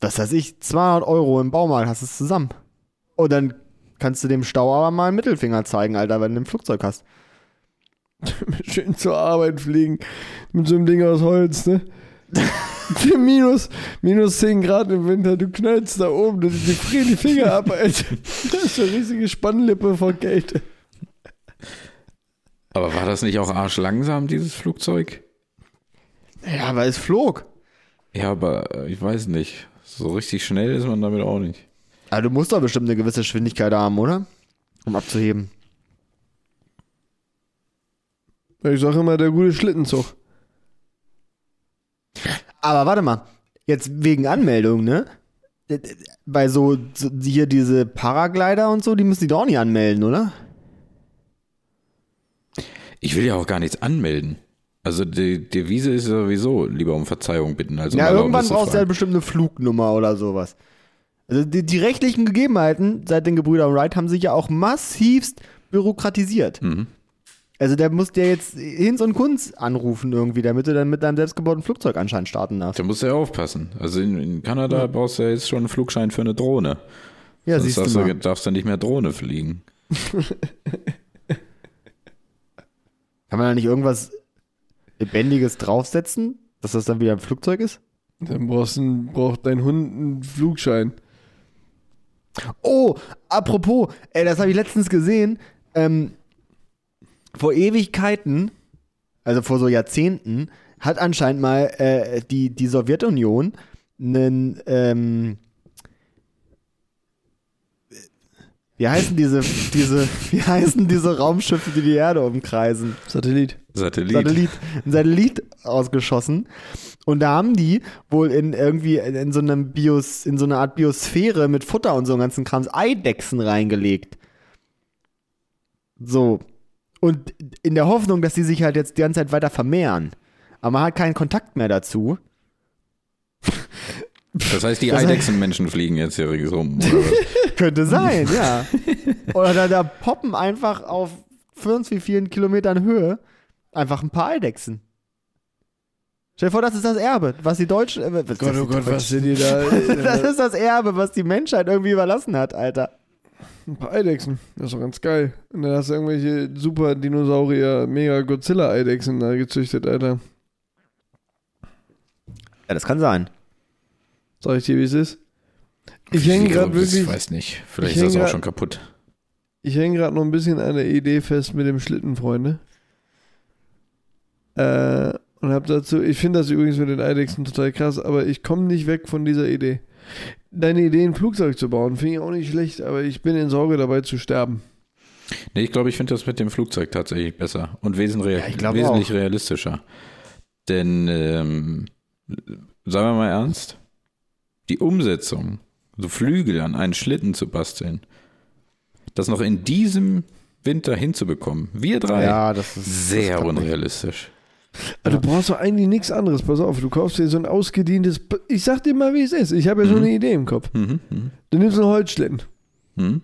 [SPEAKER 2] was weiß ich, 200 Euro im Baumarkt hast du es zusammen. Und dann kannst du dem Stau aber mal einen Mittelfinger zeigen, Alter, wenn du ein Flugzeug hast.
[SPEAKER 1] Schön zur Arbeit fliegen. Mit so einem Ding aus Holz, ne? minus, minus 10 Grad im Winter, du knallst da oben, du, die frieren die Finger ab, Alter. Das ist eine riesige Spannlippe vor Kälte.
[SPEAKER 3] Aber war das nicht auch arschlangsam, dieses Flugzeug?
[SPEAKER 2] Ja, aber es flog.
[SPEAKER 3] Ja, aber äh, ich weiß nicht. So richtig schnell ist man damit auch nicht.
[SPEAKER 2] Aber du musst doch bestimmt eine gewisse Geschwindigkeit haben, oder? Um abzuheben.
[SPEAKER 1] Ich sage immer, der gute Schlittenzug.
[SPEAKER 2] Aber warte mal, jetzt wegen Anmeldung, ne? Bei so, so hier diese Paraglider und so, die müssen die doch auch nicht anmelden, oder?
[SPEAKER 3] Ich will ja auch gar nichts anmelden. Also die Devise ist sowieso lieber um Verzeihung bitten. als um
[SPEAKER 2] ja, irgendwann brauchst du ja
[SPEAKER 3] fragen.
[SPEAKER 2] bestimmt eine Flugnummer oder sowas. Also die, die rechtlichen Gegebenheiten seit den Gebrüdern Wright haben sich ja auch massivst bürokratisiert.
[SPEAKER 3] Mhm.
[SPEAKER 2] Also der muss dir jetzt Hinz und Kunz anrufen irgendwie, damit du dann mit deinem selbstgebauten Flugzeug anscheinend starten darfst.
[SPEAKER 3] Da musst du ja aufpassen. Also in, in Kanada brauchst du ja jetzt schon einen Flugschein für eine Drohne.
[SPEAKER 2] Ja,
[SPEAKER 3] Sonst
[SPEAKER 2] siehst du
[SPEAKER 3] darfst
[SPEAKER 2] mal.
[SPEAKER 3] du, darfst du nicht mehr Drohne fliegen.
[SPEAKER 2] Kann man da nicht irgendwas Lebendiges draufsetzen, dass das dann wieder ein Flugzeug ist?
[SPEAKER 1] Dann brauchst du, braucht dein Hund einen Flugschein.
[SPEAKER 2] Oh, apropos, ey, das habe ich letztens gesehen. Ähm, vor Ewigkeiten, also vor so Jahrzehnten, hat anscheinend mal äh, die, die Sowjetunion einen, ähm, wie heißen diese, diese, wie heißen diese Raumschiffe, die die Erde umkreisen?
[SPEAKER 1] Satellit.
[SPEAKER 3] Satellit.
[SPEAKER 2] Satellit, ein Satellit ausgeschossen. Und da haben die wohl in irgendwie in, so einem Bios, in so einer Art Biosphäre mit Futter und so einem ganzen Krams Eidechsen reingelegt. So. Und in der Hoffnung, dass die sich halt jetzt die ganze Zeit weiter vermehren. Aber man hat keinen Kontakt mehr dazu.
[SPEAKER 3] Das heißt, die
[SPEAKER 2] heißt-
[SPEAKER 3] Eidechsenmenschen fliegen jetzt hier ringsum. Was?
[SPEAKER 2] Könnte sein, ja. Oder da, da poppen einfach auf für uns wie vielen Kilometern Höhe einfach ein paar Eidechsen. Stell dir vor, das ist das Erbe, was die Deutschen. Äh, was,
[SPEAKER 1] Gott, oh Gott, was sind die da?
[SPEAKER 2] das ist das Erbe, was die Menschheit irgendwie überlassen hat, Alter.
[SPEAKER 1] Ein paar Eidechsen. Das ist doch ganz geil. Und dann hast du irgendwelche super Dinosaurier, mega Godzilla-Eidechsen da gezüchtet, Alter.
[SPEAKER 2] Ja, das kann sein.
[SPEAKER 1] Sag ich dir, wie es ist? Ich hänge gerade wirklich.
[SPEAKER 3] Ich weiß nicht. Vielleicht
[SPEAKER 1] ich
[SPEAKER 3] ist das auch
[SPEAKER 1] grad-
[SPEAKER 3] schon kaputt.
[SPEAKER 1] Ich hänge gerade noch ein bisschen an der Idee fest mit dem Schlitten, Freunde. Äh, und hab dazu, ich finde das übrigens mit den Eidechsen total krass, aber ich komme nicht weg von dieser Idee. Deine Idee, ein Flugzeug zu bauen, finde ich auch nicht schlecht, aber ich bin in Sorge dabei zu sterben.
[SPEAKER 3] Nee, ich glaube, ich finde das mit dem Flugzeug tatsächlich besser und wesentlich,
[SPEAKER 2] Ja,
[SPEAKER 3] wesentlich realistischer. Denn, ähm, sagen wir mal ernst, die Umsetzung so Flügel an einen Schlitten zu basteln. Das noch in diesem Winter hinzubekommen. Wir drei.
[SPEAKER 2] Ja, das ist
[SPEAKER 3] sehr unrealistisch.
[SPEAKER 1] Also du brauchst doch eigentlich nichts anderes. Pass auf, du kaufst dir so ein ausgedientes. Ich sag dir mal, wie es ist. Ich habe ja schon eine Idee im Kopf.
[SPEAKER 3] Mhm, mhm,
[SPEAKER 1] Du nimmst einen Holzschlitten.
[SPEAKER 3] mhm.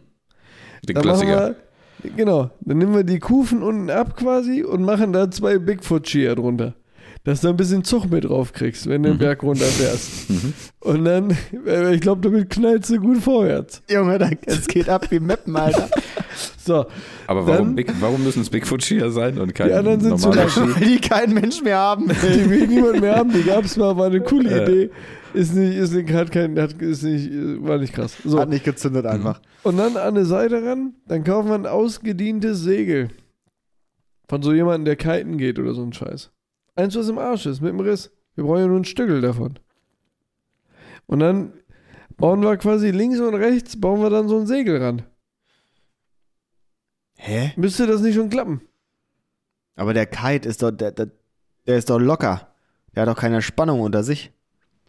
[SPEAKER 3] Den
[SPEAKER 1] Dann
[SPEAKER 3] Klassiker.
[SPEAKER 1] wir, genau. Dann nehmen wir die Kufen unten ab quasi und machen da zwei Bigfoot-Skier drunter. Dass du ein bisschen Zug mit drauf kriegst, wenn du den Berg runterfährst.
[SPEAKER 3] Mhm.
[SPEAKER 1] Und dann, äh, ich glaube, damit knallst du gut vorwärts.
[SPEAKER 2] Junge, da- es geht ab wie Mappen, Alter.
[SPEAKER 1] So,
[SPEAKER 3] Aber warum,
[SPEAKER 1] Dann-
[SPEAKER 3] Big, warum müssen es Bigfoot-Skier sein und kein
[SPEAKER 1] Die anderen sind zu lang.
[SPEAKER 2] Weil die keinen Mensch mehr haben.
[SPEAKER 1] die will niemand mehr haben, die gab es mal, war eine coole
[SPEAKER 3] Ja.
[SPEAKER 1] Idee. Ist nicht, ist nicht, hat kein, hat, ist nicht, äh, war nicht krass. So.
[SPEAKER 2] Hat nicht gezündet einfach.
[SPEAKER 1] Und dann an der Seite ran, dann kaufen wir ein ausgedientes Segel. Von so jemandem, der kiten geht oder so ein Scheiß. Eins, was im Arsch ist, mit dem Riss. Wir brauchen ja nur ein Stückel davon. Und dann bauen wir quasi links und rechts, bauen wir dann so ein Segel ran.
[SPEAKER 2] Hä?
[SPEAKER 1] Müsste das nicht schon klappen?
[SPEAKER 2] Aber der Kite ist doch, der, der, der ist doch locker. Der hat doch keine Spannung unter sich.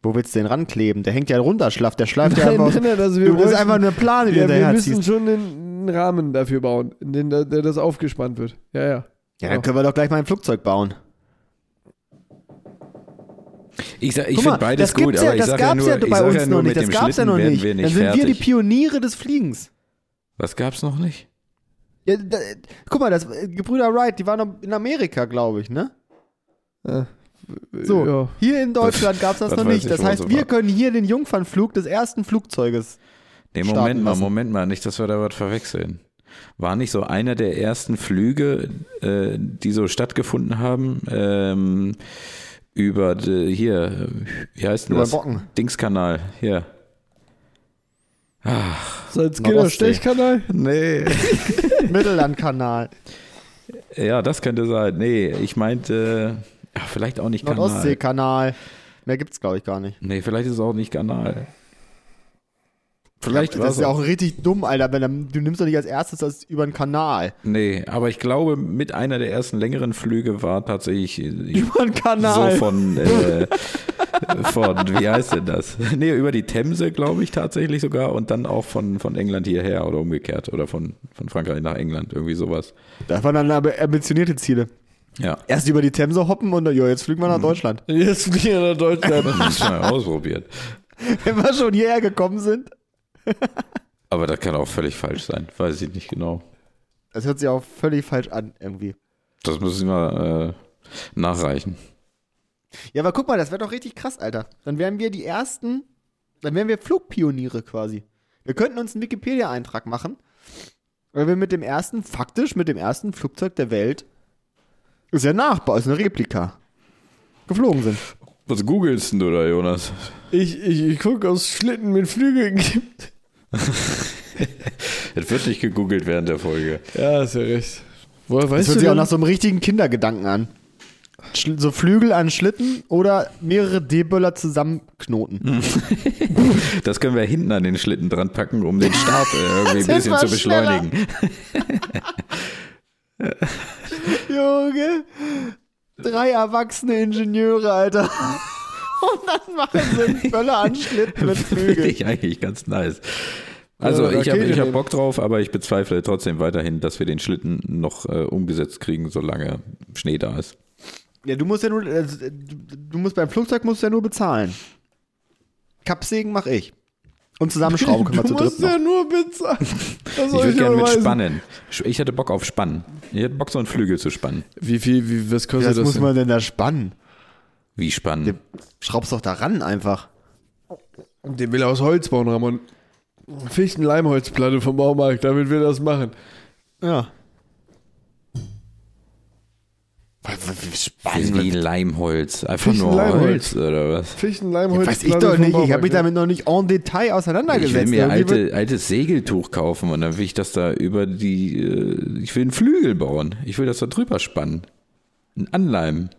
[SPEAKER 2] Wo willst du den rankleben? Der hängt ja runter, schlaff. Der schleift ja einfach
[SPEAKER 1] nein, nein, also wir
[SPEAKER 2] Du bist einfach eine Plane, die
[SPEAKER 1] ja,
[SPEAKER 2] du
[SPEAKER 1] wir müssen
[SPEAKER 2] ziehst.
[SPEAKER 1] schon einen Rahmen dafür bauen, in den der, der das aufgespannt wird. Ja, ja.
[SPEAKER 2] Ja, dann können wir doch gleich mal ein Flugzeug bauen.
[SPEAKER 3] Ich, sag- ich finde beides
[SPEAKER 2] das
[SPEAKER 3] gut,
[SPEAKER 2] gibt's
[SPEAKER 3] aber
[SPEAKER 2] ja,
[SPEAKER 3] ich
[SPEAKER 2] das
[SPEAKER 3] sage ja
[SPEAKER 2] gab's
[SPEAKER 3] nur,
[SPEAKER 2] ja
[SPEAKER 3] ich
[SPEAKER 2] bei
[SPEAKER 3] sag
[SPEAKER 2] uns
[SPEAKER 3] ja nur
[SPEAKER 2] noch nicht. Das
[SPEAKER 3] dem
[SPEAKER 2] gab's ja noch nicht.
[SPEAKER 3] wir
[SPEAKER 2] Dann
[SPEAKER 3] nicht
[SPEAKER 2] sind wir die
[SPEAKER 3] fertig.
[SPEAKER 2] Pioniere des Fliegens.
[SPEAKER 3] Was gab's noch nicht?
[SPEAKER 2] Ja, da, guck mal, das äh, Gebrüder Wright, die waren noch in Amerika, glaube ich, ne?
[SPEAKER 1] ja.
[SPEAKER 2] So,
[SPEAKER 1] Ja.
[SPEAKER 2] hier in Deutschland gab es das
[SPEAKER 3] das
[SPEAKER 2] noch nicht.
[SPEAKER 3] ich,
[SPEAKER 2] Das heißt, wir
[SPEAKER 3] war.
[SPEAKER 2] können hier den Jungfernflug des ersten Flugzeuges.
[SPEAKER 3] Nee,
[SPEAKER 2] starten
[SPEAKER 3] Moment mal,
[SPEAKER 2] lassen.
[SPEAKER 3] Moment mal, nicht, dass wir da was verwechseln. War nicht so einer der ersten Flüge, äh, die so stattgefunden haben, ähm, über die, hier, äh, wie heißt denn
[SPEAKER 2] Über
[SPEAKER 3] das?
[SPEAKER 2] Bocken.
[SPEAKER 3] Dingskanal, hier.
[SPEAKER 1] Salzgitter
[SPEAKER 2] Ostsee.
[SPEAKER 1] Stechkanal?
[SPEAKER 3] Nee.
[SPEAKER 2] Mittellandkanal.
[SPEAKER 3] ja, das könnte sein. Nee, ich meinte, ja, vielleicht auch nicht Kanal.
[SPEAKER 2] Nordostseekanal. Mehr gibt's, glaube ich, gar nicht.
[SPEAKER 3] Nee, vielleicht ist es auch nicht Kanal. Vielleicht
[SPEAKER 2] das
[SPEAKER 3] war
[SPEAKER 2] ist ja auch richtig dumm, Alter. Wenn, du nimmst doch nicht als erstes das über einen Kanal.
[SPEAKER 3] Nee, aber ich glaube, mit einer der ersten längeren Flüge war tatsächlich äh,
[SPEAKER 2] Über einen Kanal.
[SPEAKER 3] so von, äh, von, wie heißt denn das? Nee, über die Themse, glaube ich, tatsächlich sogar und dann auch von, von England hierher oder umgekehrt oder von, von Frankreich nach England, irgendwie sowas.
[SPEAKER 2] Das waren dann aber ambitionierte Ziele.
[SPEAKER 3] Ja,
[SPEAKER 2] Erst über die Themse hoppen und dann, jo, jetzt fliegen wir nach Deutschland.
[SPEAKER 1] Jetzt fliegen wir nach Deutschland.
[SPEAKER 3] das man ja ausprobieren.
[SPEAKER 2] Wenn wir schon hierher gekommen sind.
[SPEAKER 3] Aber das kann auch völlig falsch sein, weiß ich nicht genau.
[SPEAKER 2] Das hört sich auch völlig falsch an, irgendwie.
[SPEAKER 3] Das müssen wir äh, nachreichen.
[SPEAKER 2] Ja, aber guck mal, das wäre doch richtig krass, Alter. Dann wären wir die ersten, dann wären wir Flugpioniere quasi. Wir könnten uns einen Wikipedia-Eintrag machen, weil wir mit dem ersten, faktisch mit dem ersten Flugzeug der Welt, ist ja Nachbau, ist eine Replika, geflogen sind.
[SPEAKER 3] Was googelst denn du da, Jonas?
[SPEAKER 1] Ich, ich, ich gucke, ob es Schlitten mit Flügeln gibt.
[SPEAKER 3] Es wird nicht gegoogelt während der Folge.
[SPEAKER 1] Ja, ist ja recht. Woher
[SPEAKER 2] Das
[SPEAKER 1] weißt
[SPEAKER 2] hört
[SPEAKER 1] du
[SPEAKER 2] sich auch
[SPEAKER 1] denn?
[SPEAKER 2] nach so einem richtigen Kindergedanken an. So Flügel an Schlitten oder mehrere D-Böller zusammenknoten.
[SPEAKER 3] Das können wir hinten an den Schlitten dran packen, um den Start äh, irgendwie ein bisschen zu beschleunigen.
[SPEAKER 2] Junge, drei erwachsene Ingenieure, Alter. Und dann machen sie einen Böller an Schlitten mit
[SPEAKER 3] Finde
[SPEAKER 2] Flügeln.
[SPEAKER 3] ich eigentlich ganz nice. Also ich habe
[SPEAKER 1] Rakete
[SPEAKER 3] ich hab. Bock drauf, aber ich bezweifle trotzdem weiterhin, dass wir den Schlitten noch äh, umgesetzt kriegen, solange Schnee da ist.
[SPEAKER 2] Ja, du musst ja nur, also, du, du musst beim Flugzeug musst du ja nur bezahlen. Kappsägen mach ich. Und zusammenschrauben können wir
[SPEAKER 1] du
[SPEAKER 2] zu dritt
[SPEAKER 1] musst ja
[SPEAKER 2] noch.
[SPEAKER 1] nur bezahlen. Das
[SPEAKER 3] Ich würde gerne mit
[SPEAKER 1] überweisen.
[SPEAKER 3] Spannen. Ich hätte Bock auf Spannen. Ich hätte Bock, so einen Flügel zu spannen.
[SPEAKER 1] Wie viel, wie, was kostet
[SPEAKER 2] Das
[SPEAKER 1] das,
[SPEAKER 2] muss
[SPEAKER 1] denn?
[SPEAKER 2] man denn da spannen?
[SPEAKER 3] Wie spannen?
[SPEAKER 2] Schraubst doch da ran einfach.
[SPEAKER 1] Den will er aus Holz bauen, Ramon. Fichten-Leimholzplatte vom Baumarkt, damit wir das machen.
[SPEAKER 2] Ja.
[SPEAKER 3] Wie Leimholz. Einfach
[SPEAKER 1] Fichten-
[SPEAKER 3] nur
[SPEAKER 1] Leimholz.
[SPEAKER 3] Holz oder was?
[SPEAKER 1] Fichten-Leimholzplatte
[SPEAKER 2] Weiß ich doch nicht. Ich habe mich damit noch nicht en Detail
[SPEAKER 3] Ich
[SPEAKER 2] auseinandergesetzt.
[SPEAKER 3] will mir
[SPEAKER 2] wird-
[SPEAKER 3] alte, altes Segeltuch kaufen und dann will ich das da über die, äh, ich will einen Flügel bauen. Ich will das da drüber spannen. Ein Anleimen.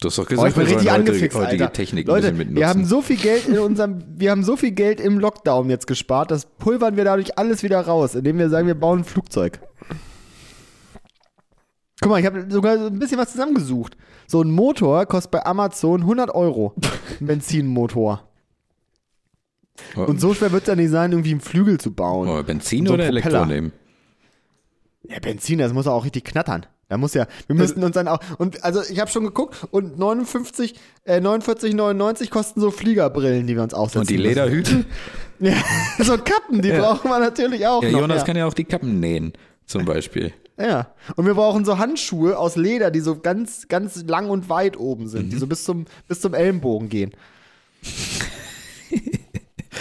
[SPEAKER 3] Du hast doch
[SPEAKER 2] Oh,
[SPEAKER 3] gesagt,
[SPEAKER 2] ich bin richtig
[SPEAKER 3] heutige,
[SPEAKER 2] angefixt,
[SPEAKER 3] heutige
[SPEAKER 2] Alter.
[SPEAKER 3] Technik ein
[SPEAKER 2] Leute, wir haben so viel Geld in unserem, wir haben so viel Geld im Lockdown jetzt gespart, das pulvern wir dadurch alles wieder raus, indem wir sagen, wir bauen ein Flugzeug. Guck mal, ich habe sogar so ein bisschen was zusammengesucht. So ein Motor kostet bei Amazon 100 Euro. Ein Benzinmotor. Und so schwer wird es ja nicht sein, irgendwie einen Flügel zu bauen.
[SPEAKER 3] Oh, Benzin
[SPEAKER 2] So
[SPEAKER 3] oder
[SPEAKER 2] ein
[SPEAKER 3] Elektro
[SPEAKER 2] Propeller.
[SPEAKER 3] nehmen?
[SPEAKER 2] Ja, Benzin, das muss auch richtig knattern. Da muss ja, wir müssten uns dann auch, und also ich habe schon geguckt, und 59, äh, 49,99 kosten so Fliegerbrillen, die wir uns aufsetzen
[SPEAKER 3] Und die
[SPEAKER 2] müssen.
[SPEAKER 3] Lederhüte?
[SPEAKER 2] Ja, so Kappen, die brauchen wir natürlich auch
[SPEAKER 3] Ja,
[SPEAKER 2] noch.
[SPEAKER 3] Jonas
[SPEAKER 2] ja.
[SPEAKER 3] kann ja auch die Kappen nähen, zum Beispiel.
[SPEAKER 2] Ja. Und wir brauchen so Handschuhe aus Leder, die so ganz, ganz lang und weit oben sind,
[SPEAKER 3] Mhm.
[SPEAKER 2] die so bis zum, bis zum Ellenbogen gehen.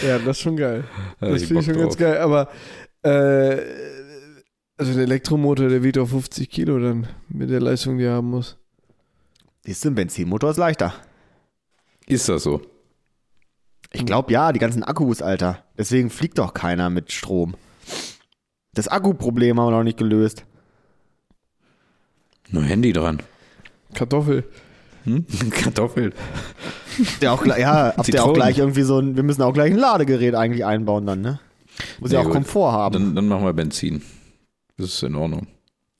[SPEAKER 1] Ja, das ist schon geil.
[SPEAKER 3] Hab
[SPEAKER 1] Das finde ich schon ganz
[SPEAKER 3] drauf.
[SPEAKER 1] geil. Aber äh, also ein Elektromotor, der wiegt auch 50 Kilo dann mit der Leistung, die er haben muss.
[SPEAKER 2] Siehst du, ein Benzinmotor ist leichter.
[SPEAKER 3] Ist das so?
[SPEAKER 2] Ich glaube ja, die ganzen Akkus, Alter. Deswegen fliegt doch keiner mit Strom. Das Akkuproblem haben wir noch nicht gelöst.
[SPEAKER 3] Nur Handy dran.
[SPEAKER 1] Kartoffel.
[SPEAKER 3] Hm? Kartoffel.
[SPEAKER 2] Der auch gleich, ja, habt ihr auch gleich irgendwie so ein, wir müssen auch gleich ein Ladegerät eigentlich einbauen dann, ne? Muss ja
[SPEAKER 3] Nee,
[SPEAKER 2] auch
[SPEAKER 3] gut.
[SPEAKER 2] Komfort haben.
[SPEAKER 3] Dann, dann machen wir Benzin. Das ist in Ordnung.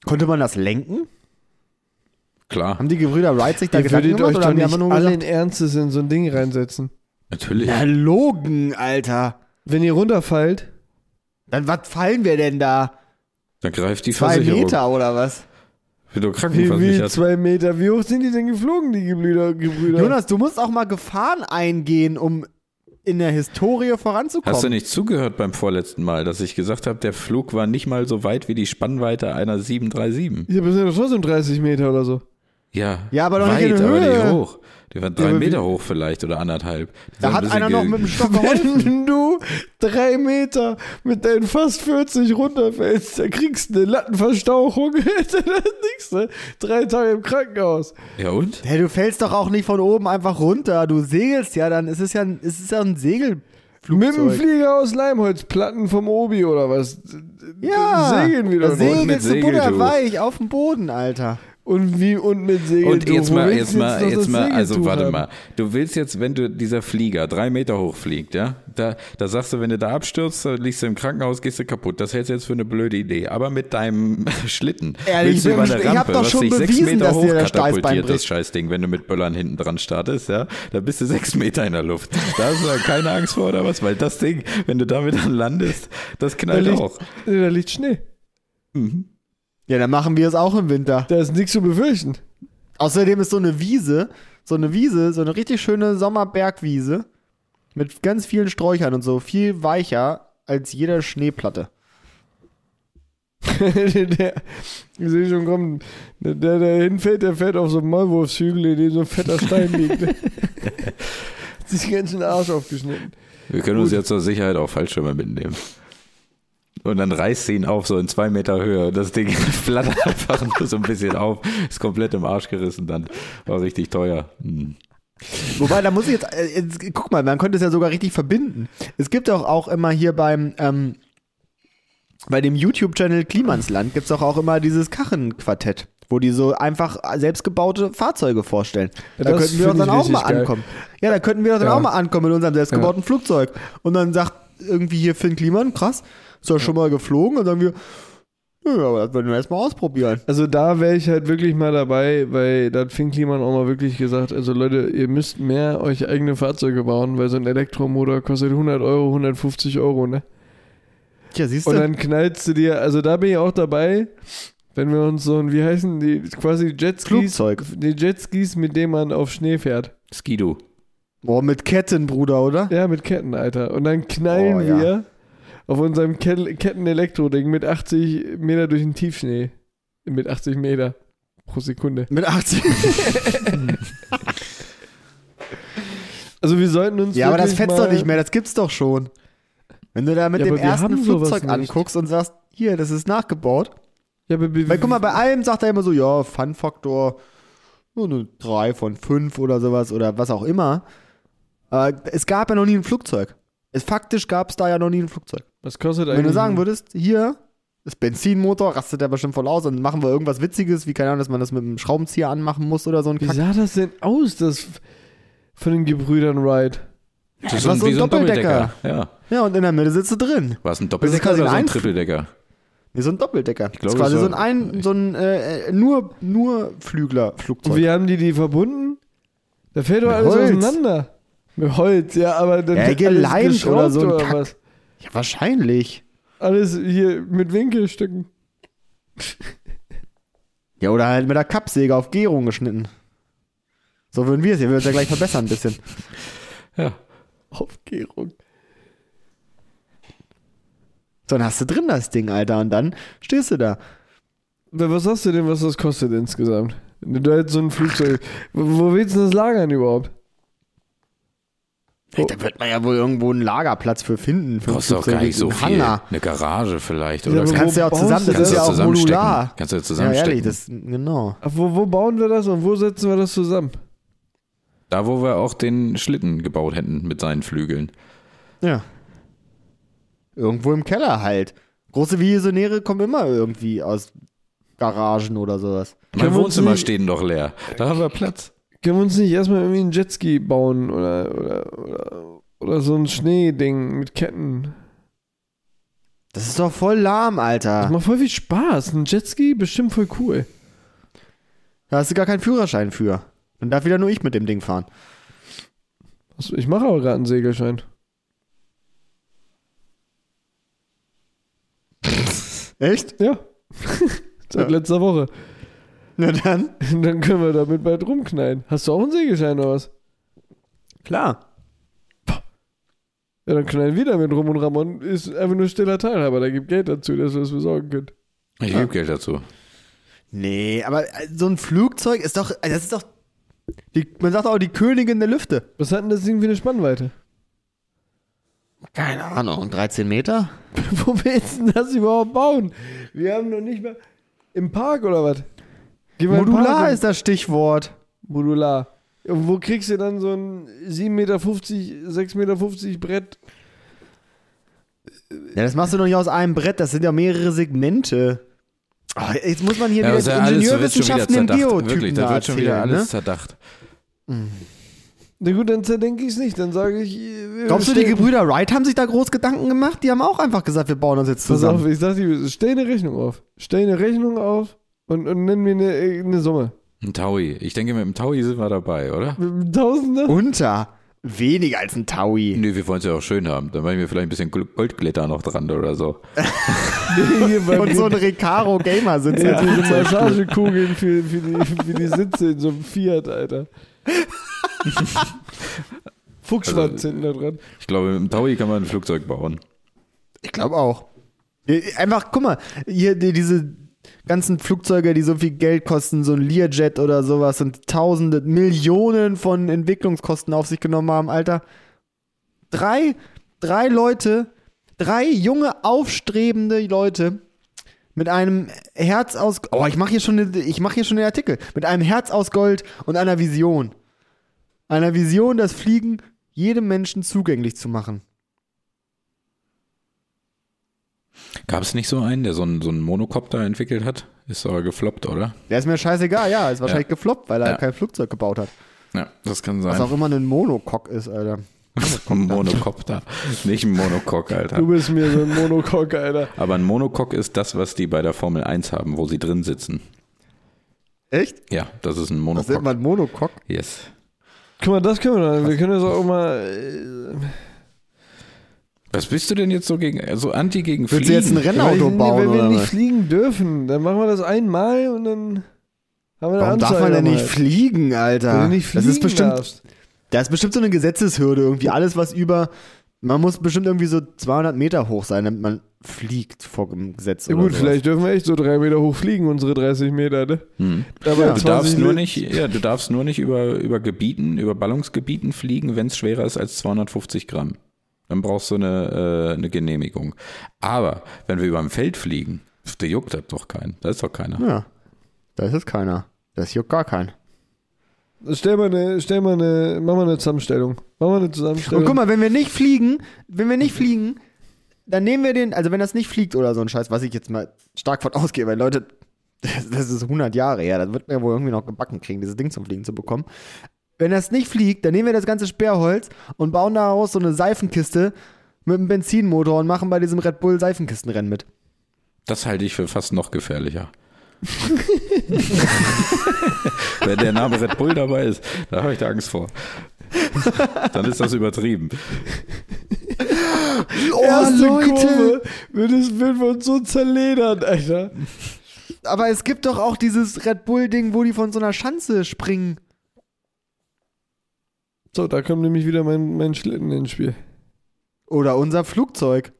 [SPEAKER 2] Konnte man das lenken?
[SPEAKER 3] Klar,
[SPEAKER 2] Haben die Gebrüder Wright sich da
[SPEAKER 1] Ihr
[SPEAKER 2] Gedanken
[SPEAKER 1] würdet
[SPEAKER 2] gemacht
[SPEAKER 1] euch
[SPEAKER 2] oder
[SPEAKER 1] doch
[SPEAKER 2] haben die
[SPEAKER 1] nicht
[SPEAKER 2] nur
[SPEAKER 1] allen
[SPEAKER 2] gesagt,
[SPEAKER 1] Ernstes in so ein Ding reinsetzen.
[SPEAKER 3] natürlich.
[SPEAKER 2] na Logen, Alter.
[SPEAKER 1] Wenn ihr runterfallt,
[SPEAKER 2] Dann was fallen wir denn da?
[SPEAKER 3] Dann greift die
[SPEAKER 2] Zwei
[SPEAKER 3] Versicherung.
[SPEAKER 2] Meter oder was?
[SPEAKER 3] Du
[SPEAKER 1] wie, wie
[SPEAKER 3] Krankenversichert.
[SPEAKER 1] zwei Meter, wie hoch sind die denn geflogen, die Gebrüder? Gebrüder?
[SPEAKER 2] Jonas, du musst auch mal Gefahren eingehen, um in der Historie voranzukommen.
[SPEAKER 3] Hast du nicht zugehört beim vorletzten Mal, dass ich gesagt habe, der Flug war nicht mal so weit wie die Spannweite einer 737?
[SPEAKER 1] Ja, sind doch trotzdem 30 Meter oder so.
[SPEAKER 3] Ja,
[SPEAKER 2] Ja, aber doch nicht
[SPEAKER 3] weit,
[SPEAKER 2] in der
[SPEAKER 3] aber
[SPEAKER 2] Höhe.
[SPEAKER 3] nicht hoch. Die waren drei
[SPEAKER 1] wie-
[SPEAKER 3] Meter hoch vielleicht oder anderthalb. Die
[SPEAKER 2] Da hat
[SPEAKER 3] ein
[SPEAKER 2] einer noch mit dem Stock.
[SPEAKER 1] Wenn du drei Meter mit deinen fast 40 runterfällst, dann kriegst du eine Lattenverstauchung. das ne? Drei Tage im Krankenhaus.
[SPEAKER 3] Ja und?
[SPEAKER 2] Hey, du fällst doch auch nicht von oben einfach runter. Du segelst ja dann. Es ist ja ein, es ist ja ein Segelflugzeug.
[SPEAKER 1] Mit dem Flieger aus Leimholzplatten vom Obi oder was?
[SPEAKER 2] ja,
[SPEAKER 1] Segeln wir
[SPEAKER 2] da
[SPEAKER 1] doch.
[SPEAKER 2] segelst du butterweich auf dem Boden, Alter.
[SPEAKER 1] Und wie und mit Segeltuch.
[SPEAKER 3] Und jetzt mal, jetzt mal, jetzt mal, also warte
[SPEAKER 1] haben?
[SPEAKER 3] mal. Du willst jetzt, wenn du dieser Flieger drei Meter hoch fliegt, ja, da, da sagst du, wenn du da abstürzt, da liegst du im Krankenhaus, gehst du kaputt. Das hältst du jetzt für eine blöde Idee. Aber mit deinem Schlitten
[SPEAKER 2] Ehrlich,
[SPEAKER 3] willst du über eine
[SPEAKER 2] ich hab
[SPEAKER 3] Rampe,
[SPEAKER 2] doch
[SPEAKER 3] was
[SPEAKER 2] schon
[SPEAKER 3] dich sechs Meter hoch katapultiert, das. Scheißding, wenn du mit Böllern hinten dran startest, ja, da bist du sechs Meter in der Luft. Da hast du keine Angst vor oder was, weil das Ding, wenn du damit dann landest, das
[SPEAKER 1] Da
[SPEAKER 3] knallt
[SPEAKER 1] liegt,
[SPEAKER 3] auch.
[SPEAKER 1] da liegt Schnee.
[SPEAKER 2] Ja, dann machen wir es auch im Winter.
[SPEAKER 1] Da ist nichts zu befürchten.
[SPEAKER 2] Außerdem ist so eine Wiese, so eine Wiese, so eine richtig schöne Sommerbergwiese mit ganz vielen Sträuchern und so, viel weicher als jede Schneeplatte.
[SPEAKER 1] der, ich sehe schon kommen, der, der, der hinfällt, der fährt auf so einen Maulwurfshügel, in dem so ein fetter Stein liegt. Hat sich den ganzen Arsch aufgeschnitten.
[SPEAKER 3] Wir können uns ja zur Sicherheit auch Fallschirme mitnehmen. Und dann reißt sie ihn auf, so in zwei Meter Höhe. Und das Ding flattert einfach nur so ein bisschen auf. Ist komplett im Arsch gerissen dann. War richtig teuer. Hm.
[SPEAKER 2] Wobei, da muss ich jetzt, äh, jetzt, guck mal, man könnte es ja sogar richtig verbinden. Es gibt doch auch immer hier beim, ähm, bei dem YouTube-Channel Klimansland gibt es doch auch immer dieses Kachenquartett, wo die so einfach selbstgebaute Fahrzeuge vorstellen.
[SPEAKER 1] Ja,
[SPEAKER 2] da
[SPEAKER 1] das
[SPEAKER 2] könnten wir doch
[SPEAKER 1] find
[SPEAKER 2] dann auch mal
[SPEAKER 1] geil.
[SPEAKER 2] ankommen. Ja, da könnten wir doch dann
[SPEAKER 1] Ja.
[SPEAKER 2] auch mal ankommen mit unserem selbstgebauten Flugzeug. Und dann sagt irgendwie hier Finn Kliman, krass, ist doch schon mal geflogen. Und dann sagen wir, ja, aber das wollen wir erstmal ausprobieren.
[SPEAKER 1] Also da wäre ich halt wirklich mal dabei, weil da hat Finn Kliman auch mal wirklich gesagt, also Leute, ihr müsst mehr euch eigene Fahrzeuge bauen, weil so ein Elektromotor kostet 100 Euro, 150 Euro, ne?
[SPEAKER 2] Tja, siehst
[SPEAKER 1] Und
[SPEAKER 2] du?
[SPEAKER 1] dann knallst du dir, also da bin ich auch dabei, wenn wir uns so ein, wie heißen die, quasi Jetskis,
[SPEAKER 2] Flugzeug.
[SPEAKER 1] die Jetskis, mit denen man auf Schnee fährt.
[SPEAKER 3] Skido.
[SPEAKER 2] Boah, mit Ketten, Bruder, oder?
[SPEAKER 1] Ja, mit Ketten, Alter. Und dann knallen
[SPEAKER 2] Oh, ja.
[SPEAKER 1] wir auf unserem Ket- Ketten-Elektro-Ding mit 80 Meter durch den Tiefschnee. Mit 80 Meter pro Sekunde.
[SPEAKER 2] Mit 80.
[SPEAKER 1] Also wir sollten uns
[SPEAKER 2] Ja, aber das fetzt doch nicht mehr, das gibt's doch schon. Wenn du da mit
[SPEAKER 1] Ja,
[SPEAKER 2] dem ersten Flugzeug anguckst und sagst, hier, das ist nachgebaut.
[SPEAKER 1] Ja, aber
[SPEAKER 2] Weil guck mal, bei allem sagt er immer so, ja, Fun-Faktor, nur eine 3 von 5 oder sowas oder was auch immer. Aber es gab ja noch nie ein Flugzeug. Es, faktisch gab es da ja noch nie ein Flugzeug.
[SPEAKER 1] was kostet
[SPEAKER 2] Wenn
[SPEAKER 1] eigentlich?
[SPEAKER 2] du sagen würdest, hier, das Benzinmotor, rastet der bestimmt voll aus und machen wir irgendwas Witziges, wie keine Ahnung, dass man das mit einem Schraubenzieher anmachen muss oder so ein
[SPEAKER 1] Wie
[SPEAKER 2] Kack.
[SPEAKER 1] sah das denn aus, das von den Gebrüdern Wright?
[SPEAKER 3] Das ist
[SPEAKER 2] war
[SPEAKER 3] ein,
[SPEAKER 2] so
[SPEAKER 3] wie
[SPEAKER 2] ein Doppeldecker.
[SPEAKER 3] Doppeldecker. Ja.
[SPEAKER 2] Ja, und in der Mitte sitzt du drin.
[SPEAKER 3] War es ein
[SPEAKER 2] ist
[SPEAKER 3] Doppeldecker
[SPEAKER 2] quasi
[SPEAKER 3] oder so
[SPEAKER 2] ein
[SPEAKER 3] ein Trippeldecker?
[SPEAKER 2] Nee, so ein Doppeldecker. Ich
[SPEAKER 3] glaube,
[SPEAKER 2] das ist quasi so ein, ein so ein äh, äh, nur, nur
[SPEAKER 1] Und
[SPEAKER 2] Flügler-Flugzeug.
[SPEAKER 1] wie haben die die verbunden? Da fällt doch alles
[SPEAKER 2] Holz.
[SPEAKER 1] auseinander. Mit Holz, ja, aber dann
[SPEAKER 2] Ja,
[SPEAKER 1] alles
[SPEAKER 2] geleimt oder so ein Kack.
[SPEAKER 1] was?
[SPEAKER 2] Ja, wahrscheinlich.
[SPEAKER 1] Alles hier mit Winkelstücken.
[SPEAKER 2] Ja, oder halt mit der Kappsäge auf Gärung geschnitten. So würden wir es. Ihr würdet es ja gleich verbessern ein bisschen.
[SPEAKER 3] Ja.
[SPEAKER 1] Aufgärung.
[SPEAKER 2] So, dann hast du drin das Ding, Alter. Und dann stehst du da.
[SPEAKER 1] Was sagst du denn, was das kostet insgesamt? Du jetzt so ein Flugzeug. Wo wo willst du das lagern überhaupt?
[SPEAKER 2] Ey, da wird man ja wohl irgendwo einen Lagerplatz für finden. Für
[SPEAKER 3] Kostet auch gar nicht so viel.
[SPEAKER 2] Hangar.
[SPEAKER 3] Eine Garage vielleicht.
[SPEAKER 1] Ja,
[SPEAKER 3] Oder
[SPEAKER 1] wo
[SPEAKER 2] kannst du ja auch zusammen,
[SPEAKER 1] du
[SPEAKER 2] das ist ja auch modular.
[SPEAKER 3] Kannst du ja
[SPEAKER 2] Ja,
[SPEAKER 3] zusammenstecken.
[SPEAKER 2] ehrlich, das, genau.
[SPEAKER 1] Wo, wo bauen wir das und wo setzen wir das zusammen?
[SPEAKER 3] Da, wo wir auch den Schlitten gebaut hätten mit seinen Flügeln.
[SPEAKER 2] Ja. Irgendwo im Keller halt. Große Visionäre kommen immer irgendwie aus Garagen oder sowas.
[SPEAKER 3] Mein Wohnzimmer steht doch leer. Da haben wir Platz.
[SPEAKER 1] Können wir uns nicht erstmal irgendwie einen Jetski bauen oder, oder, oder, oder so ein Schneeding mit Ketten?
[SPEAKER 2] Das ist doch voll lahm,
[SPEAKER 1] Das
[SPEAKER 2] Alter.
[SPEAKER 1] macht voll viel Spaß. Ein Jetski bestimmt voll cool.
[SPEAKER 2] Da hast du gar keinen Führerschein für. Dann darf wieder nur ich mit dem Ding fahren.
[SPEAKER 1] Ich mache aber gerade einen Segelschein.
[SPEAKER 2] Echt?
[SPEAKER 1] Ja. Seit
[SPEAKER 2] Ja.
[SPEAKER 1] letzter Woche.
[SPEAKER 2] Na dann.
[SPEAKER 1] Dann können wir damit bald rumknallen. Hast du auch einen Segelschein oder was?
[SPEAKER 2] Klar.
[SPEAKER 1] Ja, dann knallen wir damit rum und Ramon ist einfach nur stiller Teilhaber. Da gibt Geld dazu, dass wir das besorgen könnt.
[SPEAKER 3] Ich
[SPEAKER 2] Ja.
[SPEAKER 3] gebe Geld dazu.
[SPEAKER 2] Nee, aber äh, so ein Flugzeug ist doch, äh, das ist doch, die, man sagt auch die Königin der Lüfte.
[SPEAKER 1] Was hat denn das Ding für eine Spannweite?
[SPEAKER 2] Keine Ahnung, 13 Meter?
[SPEAKER 1] Wo willst du denn das überhaupt bauen? Wir haben noch nicht mal. Im Park oder was?
[SPEAKER 2] Modular ist das Stichwort.
[SPEAKER 1] Modular. Und wo kriegst du dann so ein 7,50 Meter, 6,50 Meter Brett?
[SPEAKER 2] Ja, das machst du doch nicht aus einem Brett, das sind ja mehrere Segmente. Ah, jetzt muss man hier
[SPEAKER 3] Ja,
[SPEAKER 2] wieder
[SPEAKER 3] ja
[SPEAKER 2] Ingenieurwissenschaften im. Geotypen
[SPEAKER 3] Wirklich, das
[SPEAKER 2] da
[SPEAKER 3] wird schon wieder alles
[SPEAKER 2] ne?
[SPEAKER 3] zerdacht.
[SPEAKER 1] Na gut, dann zerdenke ich es nicht. Dann sage ich. äh,
[SPEAKER 2] Glaubst du, die Gebrüder Wright haben sich da groß Gedanken gemacht? Die haben auch einfach gesagt, wir bauen uns jetzt
[SPEAKER 1] Pass
[SPEAKER 2] zusammen.
[SPEAKER 1] auf, ich sag dir, stell eine Rechnung auf. Stell eine Rechnung auf und, und nenn mir eine, eine Summe.
[SPEAKER 3] Ein Taui. Ich denke, mit dem Taui sind wir dabei, oder?
[SPEAKER 1] Mit einem Tausender?
[SPEAKER 2] Unter. Weniger als ein Taui.
[SPEAKER 3] Nö, wir wollen es ja auch schön haben. Dann machen wir vielleicht ein bisschen Gl- Goldglitter noch dran oder so.
[SPEAKER 2] Und so ein Recaro Gamer sitzt
[SPEAKER 1] ja,
[SPEAKER 2] jetzt.
[SPEAKER 1] diese Massagekugeln für, für, die, für die Sitze in so einem Fiat, Alter. Fuchsschwanz
[SPEAKER 3] Also,
[SPEAKER 1] hinten da dran.
[SPEAKER 3] Ich glaube, mit dem Taui kann man ein Flugzeug bauen.
[SPEAKER 2] Ich glaube auch. Einfach, guck mal, hier die, diese ganzen Flugzeuge, die so viel Geld kosten, so ein Learjet oder sowas und tausende, Millionen von Entwicklungskosten auf sich genommen haben, Alter. Drei, drei Leute, drei junge, aufstrebende Leute mit einem Herz aus, oh, ich mache hier schon, hier schon den Artikel, mit einem Herz aus Gold und einer Vision. Einer Vision, das Fliegen jedem Menschen zugänglich zu machen.
[SPEAKER 3] Gab es nicht so einen, der so einen, so einen Monokopter entwickelt hat? Ist aber gefloppt, oder?
[SPEAKER 2] Der ist mir scheißegal, ja, ist wahrscheinlich gefloppt, weil er
[SPEAKER 3] Ja.
[SPEAKER 2] kein Flugzeug gebaut hat.
[SPEAKER 3] Ja, das kann
[SPEAKER 2] Was
[SPEAKER 3] sein.
[SPEAKER 2] auch immer ein Monocoque ist, Alter.
[SPEAKER 3] Ein Monokopter. Nicht ein Monocoque, Alter.
[SPEAKER 1] Du bist mir so ein Monocoque, Alter.
[SPEAKER 3] Aber ein Monocoque ist das, was die bei der Formel 1 haben, wo sie drin sitzen.
[SPEAKER 2] Echt?
[SPEAKER 3] Ja, das ist ein
[SPEAKER 2] Was nennt
[SPEAKER 3] Monocoque.
[SPEAKER 2] man Monocoque?
[SPEAKER 3] Yes.
[SPEAKER 1] Guck mal, das können wir dann. Wir können das auch mal. äh,
[SPEAKER 3] Was bist du denn jetzt so gegen, so anti gegen
[SPEAKER 2] Willst du jetzt ein
[SPEAKER 3] Fliegen?
[SPEAKER 2] Rennauto
[SPEAKER 1] weil,
[SPEAKER 2] bauen
[SPEAKER 1] Wenn wir nicht
[SPEAKER 2] was?
[SPEAKER 1] fliegen dürfen, dann machen wir das einmal und dann haben wir eine
[SPEAKER 2] Warum darf
[SPEAKER 1] Anzeige
[SPEAKER 2] man denn nicht fliegen, Alter?
[SPEAKER 1] Wenn du nicht fliegen
[SPEAKER 2] das ist bestimmt,
[SPEAKER 1] darfst.
[SPEAKER 2] das ist bestimmt so eine Gesetzeshürde irgendwie. Alles, was über, man muss bestimmt irgendwie so 200 Meter hoch sein, damit man fliegt vor dem Gesetz.
[SPEAKER 1] Ja
[SPEAKER 2] oder
[SPEAKER 1] gut,
[SPEAKER 2] sowas.
[SPEAKER 1] vielleicht dürfen wir echt so drei Meter hoch fliegen, unsere 30 Meter, ne?
[SPEAKER 3] Hm.
[SPEAKER 1] Aber
[SPEAKER 2] Ja,
[SPEAKER 3] Du
[SPEAKER 1] 20
[SPEAKER 3] darfst nur nicht, ja, du darfst nur nicht über, über Gebieten, über Ballungsgebieten fliegen, wenn es schwerer ist als 250 Gramm. Dann brauchst du eine, äh, eine Genehmigung. Aber wenn wir über dem Feld fliegen, der juckt das doch keinen. Da ist doch keiner.
[SPEAKER 2] Ja, da ist jetzt keiner. Das juckt gar keinen.
[SPEAKER 1] Stell mal eine, stell mal eine, mach mal eine Zusammenstellung. Mach mal eine Zusammenstellung.
[SPEAKER 2] Und guck mal, wenn wir nicht fliegen, wenn wir nicht fliegen, dann nehmen wir den, also wenn das nicht fliegt oder so ein Scheiß, was ich jetzt mal stark von ausgehe, weil Leute, das, das ist 100 Jahre her, das wird mir wohl irgendwie noch gebacken kriegen, dieses Ding zum Fliegen zu bekommen. Wenn das nicht fliegt, dann nehmen wir das ganze Sperrholz und bauen daraus so eine Seifenkiste mit einem Benzinmotor und machen bei diesem Red Bull Seifenkistenrennen mit.
[SPEAKER 3] Das halte ich für fast noch gefährlicher. Wenn der Name Red Bull dabei ist, da habe ich da Angst vor. Dann ist das übertrieben.
[SPEAKER 2] Oh,
[SPEAKER 1] Erste
[SPEAKER 2] Leute.
[SPEAKER 1] Es wird wir uns so zerledern, Alter.
[SPEAKER 2] Aber es gibt doch auch dieses Red Bull-Ding, wo die von so einer Schanze springen.
[SPEAKER 1] So, da kommt nämlich wieder mein, mein Schlitten ins Spiel.
[SPEAKER 2] Oder unser Flugzeug.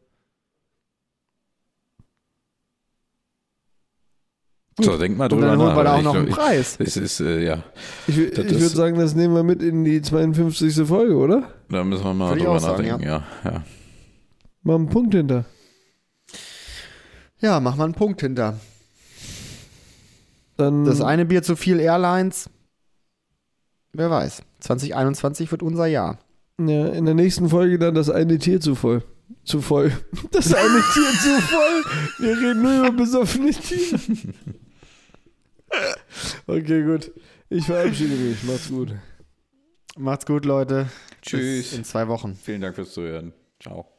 [SPEAKER 3] So, denk mal
[SPEAKER 2] Und
[SPEAKER 3] drüber
[SPEAKER 2] dann holen
[SPEAKER 3] nach.
[SPEAKER 2] wir da auch
[SPEAKER 3] Ich
[SPEAKER 2] noch
[SPEAKER 3] glaub,
[SPEAKER 2] einen Preis.
[SPEAKER 3] Es ist, äh, ja,
[SPEAKER 1] Ich, ich würde sagen, das nehmen wir mit in die 52. Folge, oder?
[SPEAKER 3] da müssen wir mal
[SPEAKER 2] Würde ich
[SPEAKER 3] drüber
[SPEAKER 2] auch sagen,
[SPEAKER 3] nachdenken. Ja. Ja,
[SPEAKER 1] Mal einen Punkt hinter.
[SPEAKER 2] Ja, mach mal einen Punkt hinter.
[SPEAKER 1] Dann
[SPEAKER 2] Das eine Bier zu viel Airlines. Wer weiß. 2021 wird unser Jahr.
[SPEAKER 1] ja, in der nächsten Folge dann das eine Tier zu voll. Zu voll. Das eine Tier zu voll. Wir reden nur über besoffene Tiere. Okay, gut. Ich verabschiede mich. Macht's gut.
[SPEAKER 2] Macht's gut, Leute.
[SPEAKER 3] Tschüss.
[SPEAKER 2] Bis in zwei Wochen.
[SPEAKER 3] Vielen Dank fürs Zuhören. Ciao.